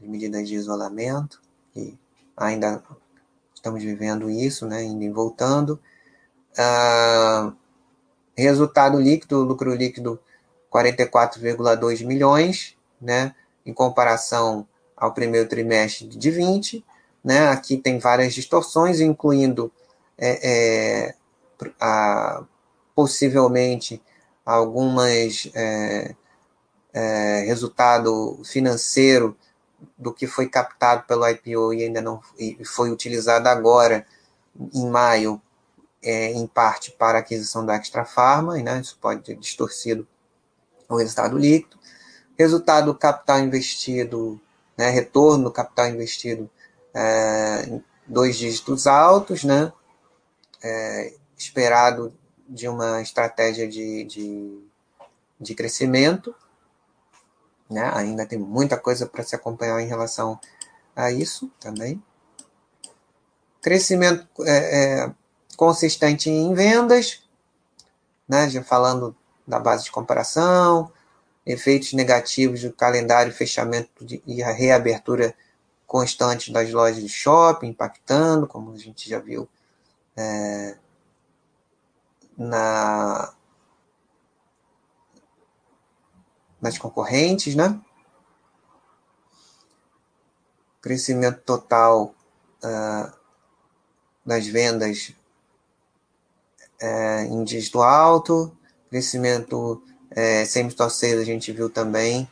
As medidas de isolamento e ainda estamos vivendo isso, né? Indo voltando Uh, resultado líquido, lucro líquido 44,2 milhões, né, em comparação ao primeiro trimestre de 20. Né, aqui tem várias distorções, incluindo é, é, a, possivelmente algumas é, é, resultado financeiro do que foi captado pelo IPO e ainda não e foi utilizado agora em maio é, em parte para a aquisição da Extra Pharma, né, isso pode ter distorcido o resultado líquido. Resultado do capital investido, né, retorno do capital investido é, dois dígitos altos, né, é, esperado de uma estratégia de, de, de crescimento. Né, ainda tem muita coisa para se acompanhar em relação a isso também. Crescimento é, é, consistente em vendas, né, já falando da base de comparação, efeitos negativos do calendário, fechamento de, e a reabertura constante das lojas de shopping, impactando, como a gente já viu é, na, nas concorrentes, né? Crescimento total uh, das vendas é, em dígito alto, crescimento é, semi-store a gente viu também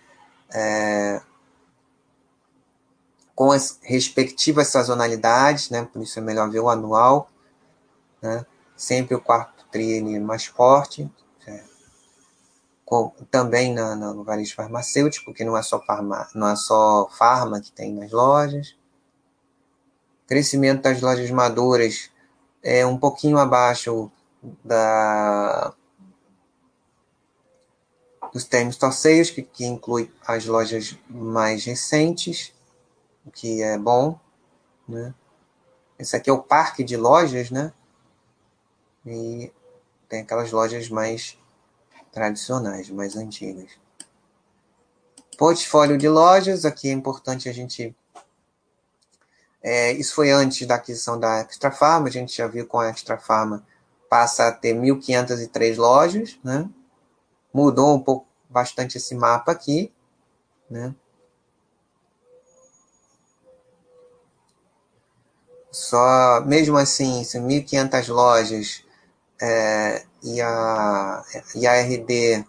é, com as respectivas sazonalidades, né? Por isso é melhor ver o anual, né? Sempre o quarto tri mais forte, com, também na, no varejo farmacêutico, que não é só farma, não é só farma que tem nas lojas. Crescimento das lojas maduras é um pouquinho abaixo da dos termos torceios, que, que inclui as lojas mais recentes, o que é bom. Né? Esse aqui é o parque de lojas, né? E tem aquelas lojas mais tradicionais, mais antigas. Portfólio de lojas, aqui é importante a gente. É, isso foi antes da aquisição da Extra Farma, a gente já viu com a Extra Farma passa a ter 1.503 lojas, né? Mudou um pouco, bastante esse mapa aqui, né? Só, mesmo assim, 1.500 lojas é, e, a, e a RD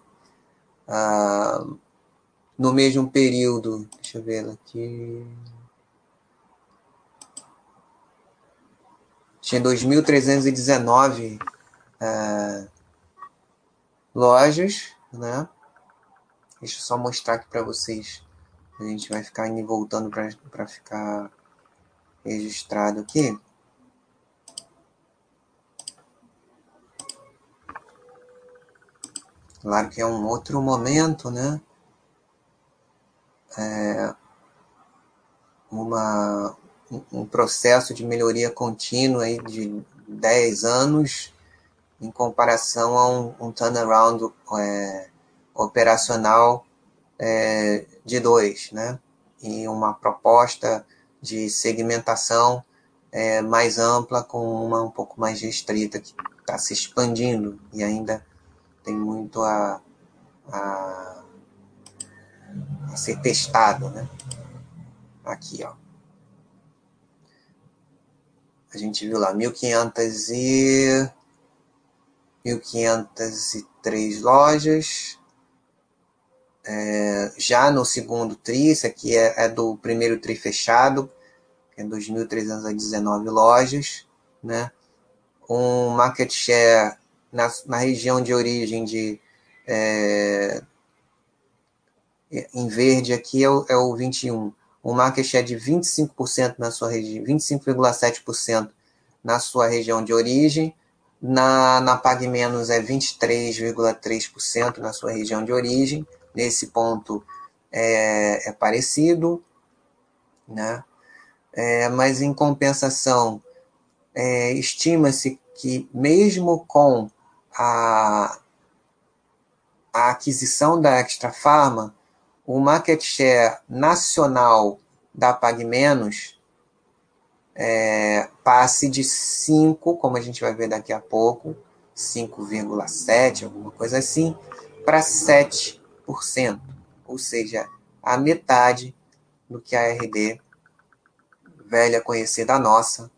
uh, no mesmo período, deixa eu ver aqui, tinha 2.319 é, lojas, né? Deixa eu só mostrar aqui para vocês. A gente vai ficar indo voltando para ficar registrado aqui. Claro que é um outro momento, né? É uma, um processo de melhoria contínua aí de 10 anos em comparação a um, um turnaround é, operacional é, de dois, né? E uma proposta de segmentação é, mais ampla com uma um pouco mais restrita que está se expandindo e ainda tem muito a, a, a ser testado, né? Aqui, ó. A gente viu lá 1500 e 1503 lojas. É, já no segundo TRI, isso aqui é, é do primeiro TRI fechado, é 2.319 lojas, né? Um market share na, na região de origem de é, em verde aqui é o, é o 21. Um market share de 25% na sua região, 25,7% na sua região de origem. Na, na Pag Menos é 23,3% na sua região de origem. Nesse ponto é, é parecido, né? É, mas em compensação, é, estima-se que mesmo com a, a aquisição da Extra Pharma, o market share nacional da PagMenos é, passe de 5, como a gente vai ver daqui a pouco, 5,7, alguma coisa assim, para 7%, ou seja, a metade do que a RD, velha conhecida nossa,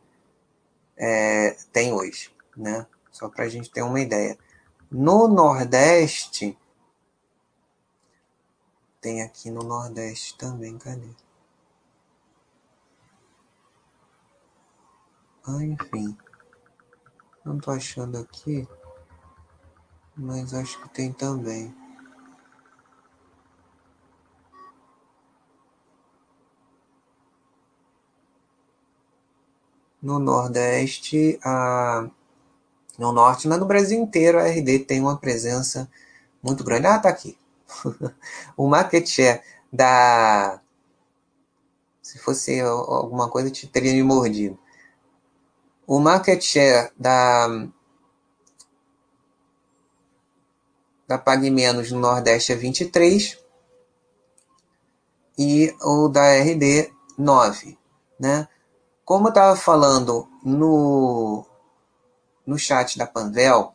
é, tem hoje, né? Só para a gente ter uma ideia. No Nordeste, tem aqui no Nordeste também, cadê? Ah, enfim. Não tô achando aqui. Mas acho que tem também. No Nordeste, a no norte, mas no Brasil inteiro a RD tem uma presença muito grande. Ah, tá aqui. o market share da. Se fosse alguma coisa, te teria me mordido. O market share da. Da Pague Menos no Nordeste é 23 e o da RD 9, né? Como eu estava falando no no chat da Panvel,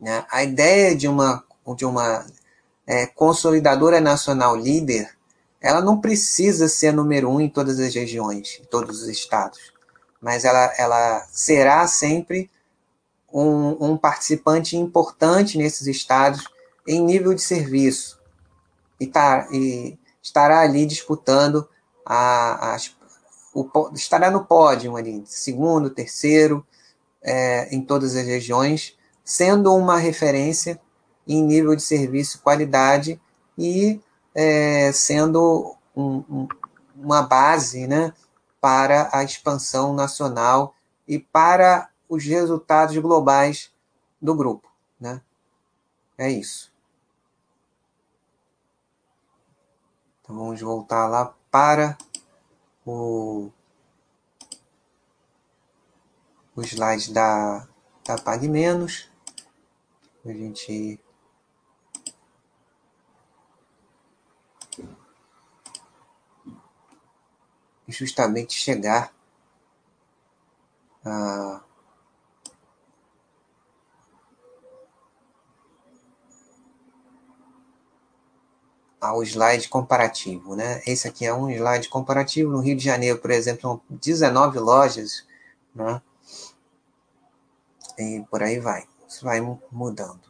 né, a ideia de uma, de uma é, consolidadora nacional líder, ela não precisa ser número um em todas as regiões, em todos os estados, mas ela, ela será sempre um, um participante importante nesses estados em nível de serviço e, tá, e estará ali disputando a, o, estará no pódio ali, segundo, terceiro, é, em todas as regiões, sendo uma referência em nível de serviço qualidade e é, sendo um, um, uma base né, para a expansão nacional e para os resultados globais do grupo. Né? É isso. Então vamos voltar lá para o o slide da, da Pague Menos. A gente justamente chegar a ao slide comparativo, né? Esse aqui é um slide comparativo. No Rio de Janeiro, por exemplo, são 19 lojas, né? E por aí vai. Isso vai mudando.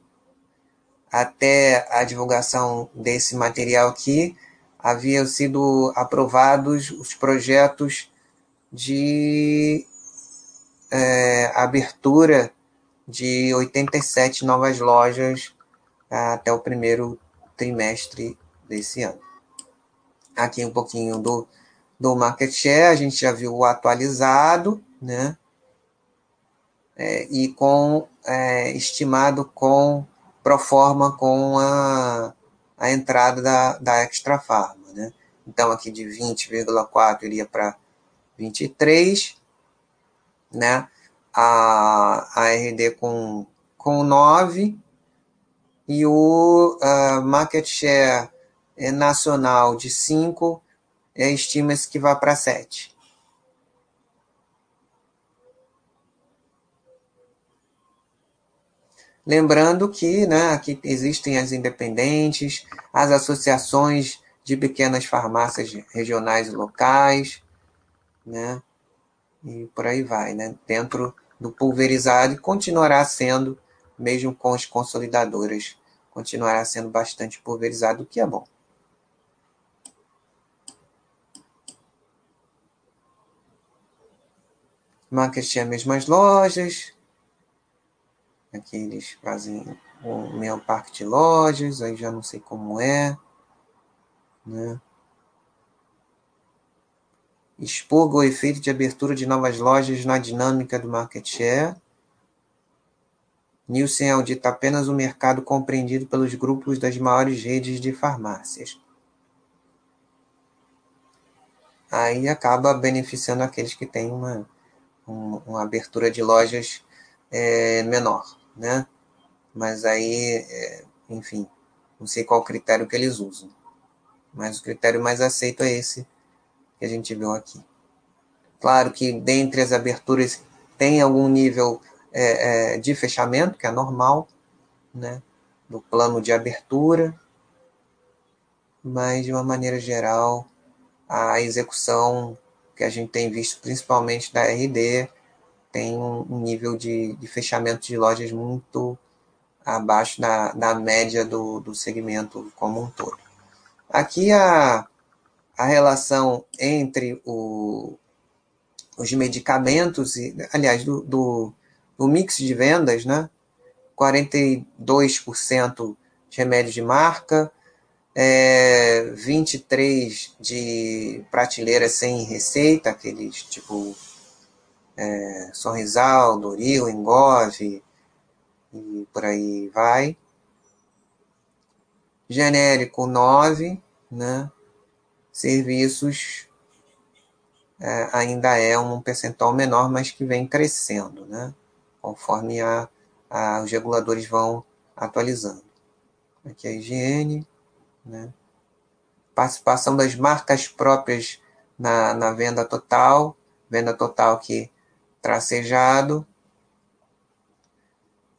Até a divulgação desse material aqui, haviam sido aprovados os projetos de é, abertura de 87 novas lojas até o primeiro trimestre desse ano. Aqui um pouquinho do, do market share, a gente já viu o atualizado, né? É, e com é, estimado com pro forma com a, a entrada da, da Extra Farma. Né? Então, aqui de 20,4 iria para 23, né? a, a RD com, com 9 e o uh, market share nacional de 5 é, estima-se que vá para 7. Lembrando que né, aqui existem as independentes, as associações de pequenas farmácias regionais e locais, né, e por aí vai, né, dentro do pulverizado e continuará sendo, mesmo com as consolidadoras, continuará sendo bastante pulverizado, o que é bom. Market as mesmas lojas, Aqui eles fazem o meu parque de lojas, aí já não sei como é. Né? Expurga o efeito de abertura de novas lojas na dinâmica do market share. Nielsen audita apenas o mercado compreendido pelos grupos das maiores redes de farmácias. Aí acaba beneficiando aqueles que têm uma, uma, uma abertura de lojas é, menor né? Mas aí, é, enfim, não sei qual critério que eles usam. Mas o critério mais aceito é esse que a gente viu aqui. Claro que dentre as aberturas tem algum nível é, é, de fechamento, que é normal, né? Do plano de abertura, mas de uma maneira geral, a execução que a gente tem visto, principalmente da RD, tem um nível de, de fechamento de lojas muito abaixo da, da média do, do segmento como um todo. Aqui a, a relação entre o, os medicamentos, e, aliás, do, do, do mix de vendas, né? 42% de remédio de marca, é, 23% de prateleira sem receita, aqueles tipo é, Doril, Engove e por aí vai. Genérico 9, né? Serviços é, ainda é um percentual menor, mas que vem crescendo, né? Conforme a, a, os reguladores vão atualizando. Aqui a higiene, né? Participação das marcas próprias na, na venda total, venda total que tracejado,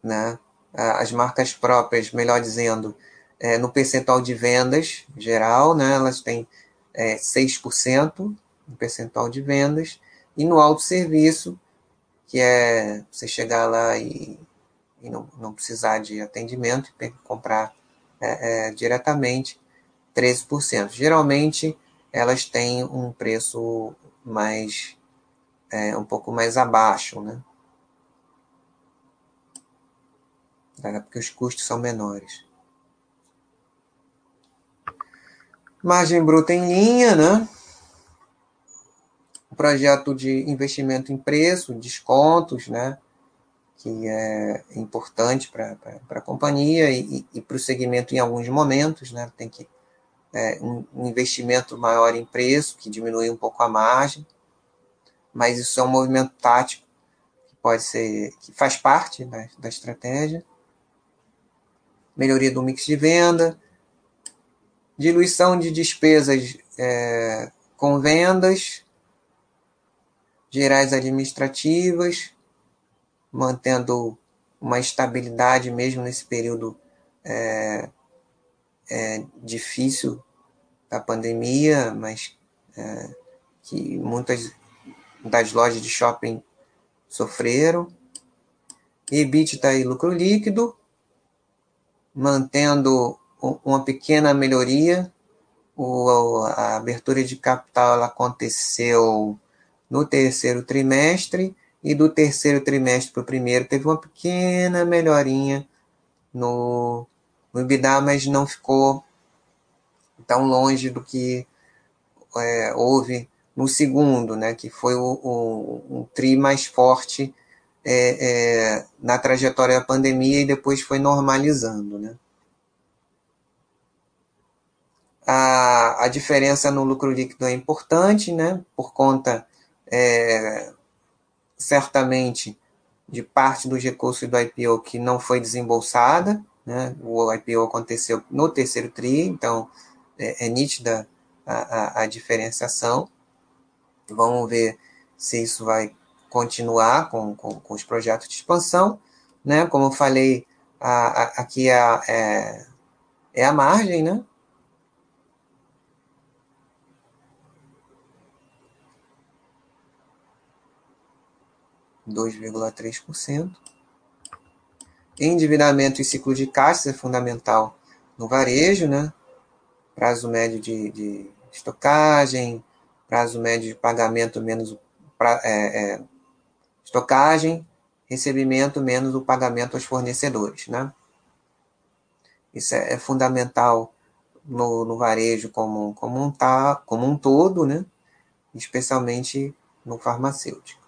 né? as marcas próprias, melhor dizendo, é, no percentual de vendas geral, né? elas têm é, 6% no percentual de vendas, e no autosserviço, que é você chegar lá e, e não, não precisar de atendimento, e comprar é, é, diretamente, 13%. Geralmente, elas têm um preço mais é, um pouco mais abaixo, né? Porque os custos são menores. Margem bruta em linha, né? Projeto de investimento em preço, descontos, né? Que é importante para a companhia e, e para o segmento em alguns momentos, né? Tem que é, um investimento maior em preço, que diminui um pouco a margem mas isso é um movimento tático que pode ser, que faz parte da, da estratégia. Melhoria do mix de venda, diluição de despesas é, com vendas, gerais administrativas, mantendo uma estabilidade mesmo nesse período é, é, difícil da pandemia, mas é, que muitas das lojas de shopping sofreram. EBITDA e lucro líquido, mantendo uma pequena melhoria. O, a abertura de capital aconteceu no terceiro trimestre e do terceiro trimestre para o primeiro teve uma pequena melhorinha no, no EBITDA, mas não ficou tão longe do que é, houve no segundo, né, que foi o, o, o tri mais forte é, é, na trajetória da pandemia e depois foi normalizando. Né? A, a diferença no lucro líquido é importante, né? por conta, é, certamente, de parte dos recursos do IPO que não foi desembolsada. Né? O IPO aconteceu no terceiro TRI, então é, é nítida a, a, a diferenciação. Vamos ver se isso vai continuar com, com, com os projetos de expansão. Né? Como eu falei, a, a, aqui é, é, é a margem, né? Dois vírgula três por cento. Endividamento e ciclo de caixa é fundamental no varejo, né? Prazo médio de, de estocagem, prazo médio de pagamento menos pra, é, é, estocagem, recebimento menos o pagamento aos fornecedores, né? Isso é, é fundamental no, no, varejo como, como, um, tá, como um todo, né? Especialmente no farmacêutico.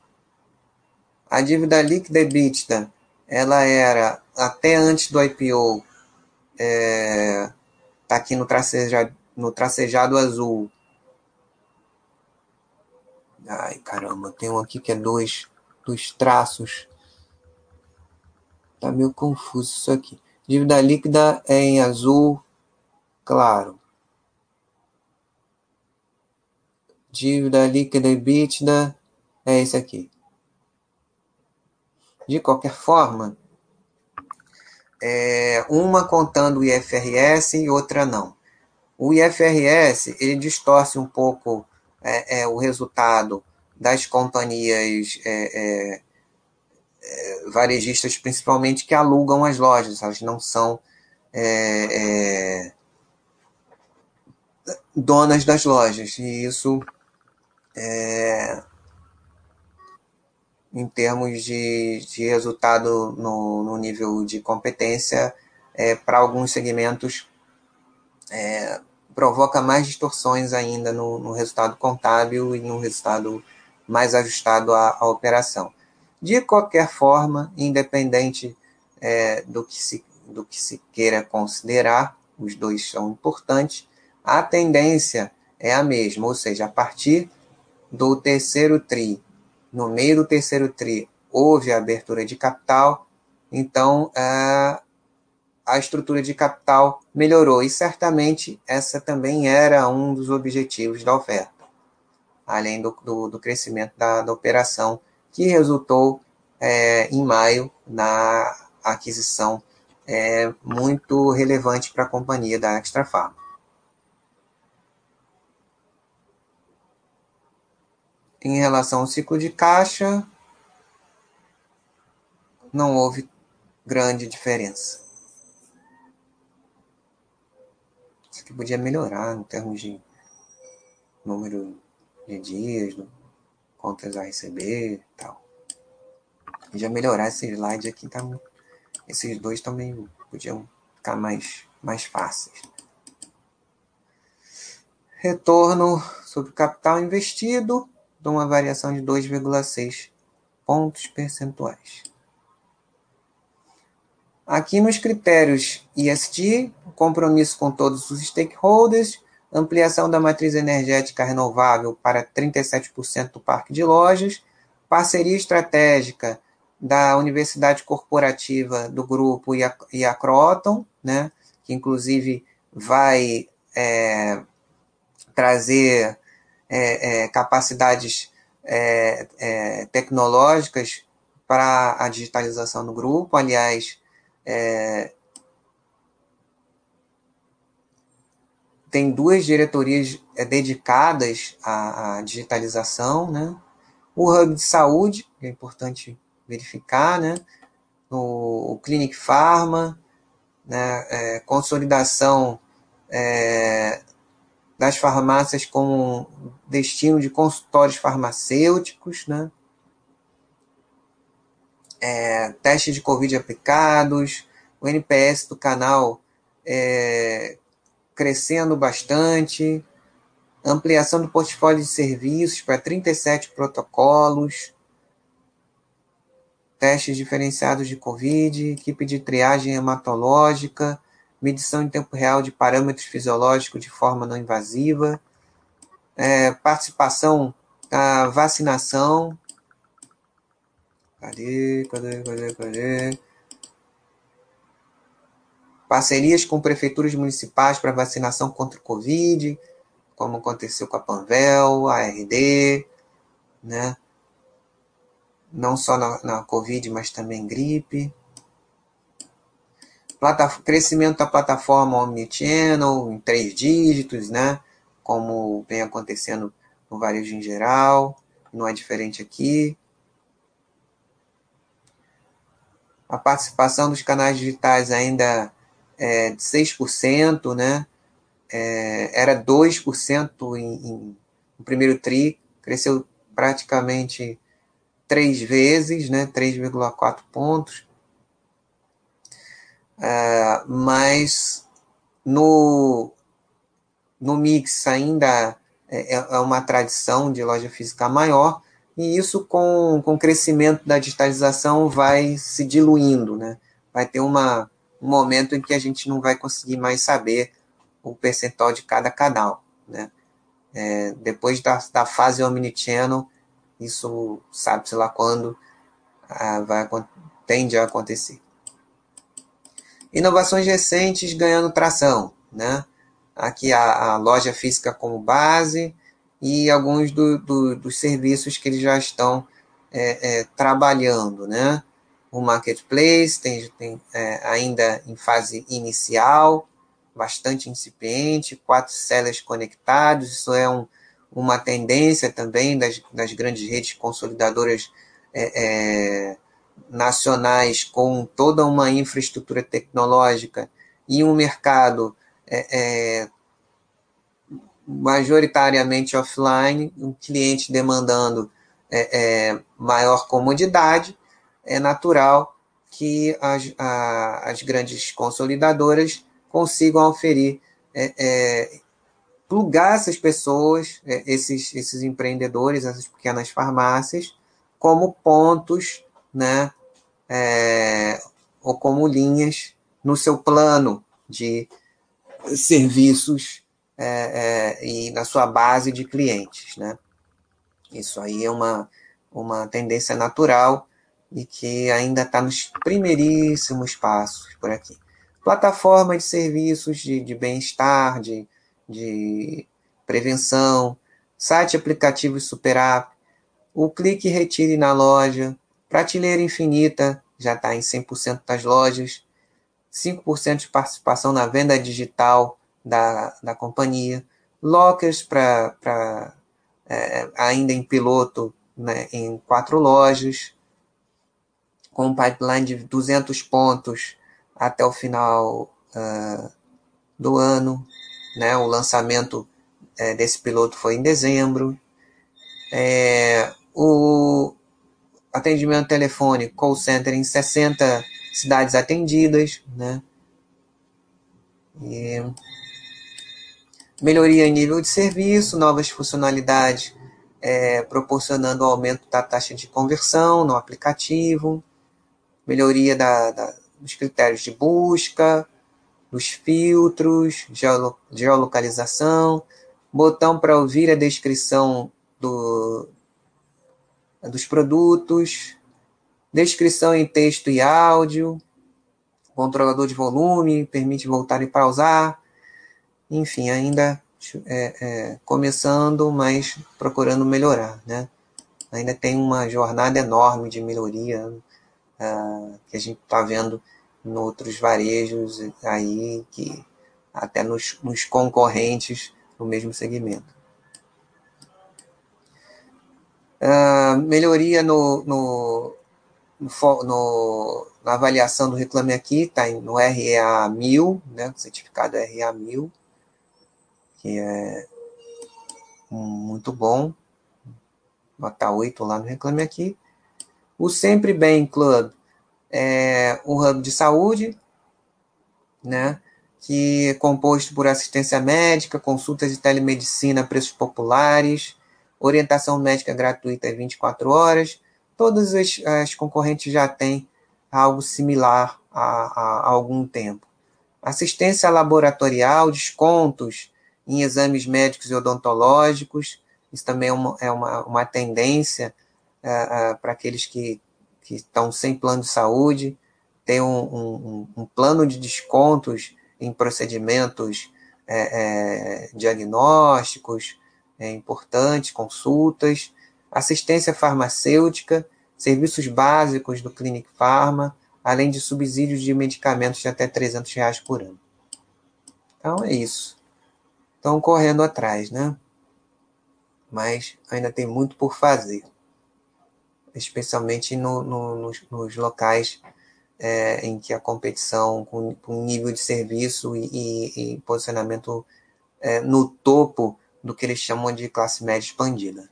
A dívida líquida EBITDA, ela era, até antes do IPO, é, tá aqui no tracejado, no tracejado azul. Ai, caramba, tem um aqui que é dois, dos traços. Tá meio confuso isso aqui. Dívida líquida é em azul claro. Dívida líquida EBITDA é esse aqui. De qualquer forma, é uma contando o IFRS e outra não. O IFRS ele distorce um pouco é, é, o resultado das companhias é, é, é, varejistas, principalmente, que alugam as lojas, elas não são é, donas das lojas, e isso, em termos de, de resultado no, no nível de competência, para alguns segmentos, provoca mais distorções ainda no, no, resultado contábil e no resultado mais ajustado à, à operação. De qualquer forma, independente é, do, que se, do que se queira considerar, os dois são importantes, a tendência é a mesma, ou seja, a partir do terceiro TRI, no meio do terceiro TRI, houve a abertura de capital, então a, a estrutura de capital melhorou, e certamente essa também era um dos objetivos da oferta além do, do, do crescimento da, da, operação, que resultou é, em maio na aquisição é, muito relevante para a companhia da Extra Farm. Em relação ao ciclo de caixa, não houve grande diferença. Aqui podia melhorar em termos de número de dias, contas a receber e tal. Já melhorar esse slide aqui, tá, esses dois também podiam ficar mais, mais fáceis. Retorno sobre o capital investido, de uma variação de 2,6 pontos percentuais. Aqui nos critérios ESG, compromisso com todos os stakeholders, ampliação da matriz energética renovável para 37% do parque de lojas, parceria estratégica da Universidade Corporativa do grupo e a, e a Croton, né, que inclusive vai é, trazer é, é, capacidades é, é, tecnológicas para a digitalização do grupo. Aliás, é, tem duas diretorias é, dedicadas à, à, digitalização, né? O Hub de Saúde, que é importante verificar, né? O, o Clinic Pharma, né? É, consolidação é, das farmácias com destino de consultórios farmacêuticos, né? É, de Covid aplicados, o NPS do canal é, crescendo bastante, ampliação do portfólio de serviços para 37 protocolos, testes diferenciados de COVID, equipe de triagem hematológica, medição em tempo real de parâmetros fisiológicos de forma não invasiva, é, participação na vacinação. Cadê, cadê, cadê, cadê? Parcerias com prefeituras municipais para vacinação contra o Covid, como aconteceu com a Panvel, a RD, né? Não só na, na Covid, mas também gripe. Plata, crescimento da plataforma Omnichannel em três dígitos, né? Como vem acontecendo no varejo em geral, não é diferente aqui. A participação dos canais digitais ainda é de 6%, né? É, era 2% em, em, no primeiro TRI, cresceu praticamente três vezes, né? 3,4 pontos. É, mas no, no mix ainda é, é, é uma tradição de loja física maior, e isso com, com o crescimento da digitalização vai se diluindo, né? Vai ter uma, um momento em que a gente não vai conseguir mais saber o percentual de cada canal, né? É, depois da, da fase omnichannel, isso sabe-se lá quando ah, vai, tende a acontecer. Inovações recentes ganhando tração, né? Aqui a, a loja física como base e alguns do, do, dos serviços que eles já estão é, é, trabalhando, né? O marketplace tem, tem é, ainda em fase inicial, bastante incipiente, quatro sellers conectados, isso é um, uma tendência também das, das grandes redes consolidadoras é, é, nacionais com toda uma infraestrutura tecnológica e um mercado é, é, majoritariamente offline, um cliente demandando é, é, maior comodidade, é natural que as, a, as grandes consolidadoras consigam oferir, é, é, plugar essas pessoas, esses, esses empreendedores, essas pequenas farmácias, como pontos né, é, ou como linhas no seu plano de serviços é, é, e na sua base de clientes. Né? Isso aí é uma, uma tendência natural e que ainda está nos primeiríssimos passos por aqui. Plataforma de serviços de, de bem-estar, de, de prevenção, site aplicativo Super App, o clique e retire na loja, prateleira infinita, já está em 100% das lojas, 5% de participação na venda digital da, da companhia, lockers para é, ainda em piloto né, em quatro lojas, com um pipeline de 200 pontos até o final uh, do ano. Né, o lançamento é, desse piloto foi em dezembro. É, o atendimento telefônico, call center em 60 cidades atendidas, né? E melhoria em nível de serviço, novas funcionalidades, é, proporcionando o aumento da taxa de conversão no aplicativo, melhoria da, da, dos critérios de busca, dos filtros, geolo, geolocalização, botão para ouvir a descrição do, dos produtos, descrição em texto e áudio, controlador de volume, permite voltar e pausar, enfim, ainda é, é, começando, mas procurando melhorar, né? Ainda tem uma jornada enorme de melhoria uh, que a gente está vendo em outros varejos aí, que até nos, nos concorrentes no mesmo segmento. Uh, melhoria no, no, no, na avaliação do Reclame Aqui, está no REA 1000, né, certificado REA 1000, que é muito bom, nota 8 lá no Reclame Aqui. O Sempre Bem Club é um hub de saúde, né, que é composto por assistência médica, consultas de telemedicina a preços populares, orientação médica gratuita 24 horas, todas as, as concorrentes já têm algo similar há algum tempo. Assistência laboratorial, descontos em exames médicos e odontológicos, isso também é uma, é uma, uma tendência uh, uh, para aqueles que, que estão sem plano de saúde, tem um, um, um plano de descontos em procedimentos é, é, diagnósticos é, importantes, consultas, assistência farmacêutica, serviços básicos do Clinic Pharma, além de subsídios de medicamentos de até 300 reais por ano. Então é isso. Estão correndo atrás, né? Mas ainda tem muito por fazer, especialmente no, no, nos, nos, locais é, em que a competição com, com nível de serviço e, e, e posicionamento é, no topo do que eles chamam de classe média expandida.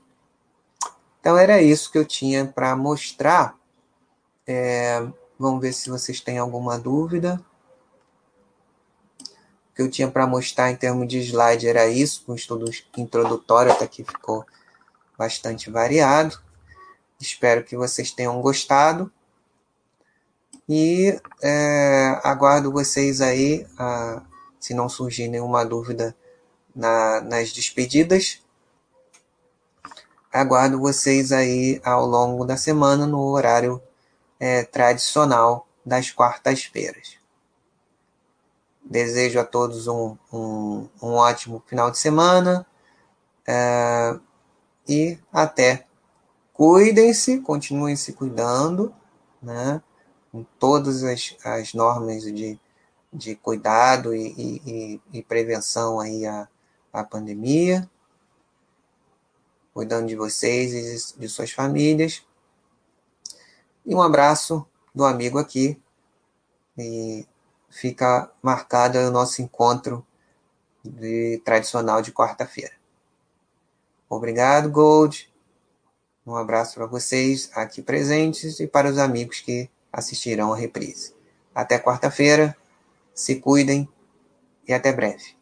Então era isso que eu tinha para mostrar. É, vamos ver se vocês têm alguma dúvida. Que eu tinha para mostrar em termos de slide era isso, com estudo introdutório, até que ficou bastante variado. Espero que vocês tenham gostado. E é, aguardo vocês aí, a, se não surgir nenhuma dúvida na, nas despedidas. Aguardo vocês aí ao longo da semana no horário é, tradicional das quartas-feiras. Desejo a todos um, um, um ótimo final de semana é, e até. Cuidem-se, continuem se cuidando, né? com todas as, as normas de, de cuidado e, e, e prevenção aí à, à pandemia, cuidando de vocês e de suas famílias. E um abraço do amigo aqui. E fica marcado o nosso encontro de, tradicional de quarta-feira. Obrigado, Gold. Um abraço para vocês aqui presentes e para os amigos que assistirão a reprise. Até quarta-feira, se cuidem e até breve.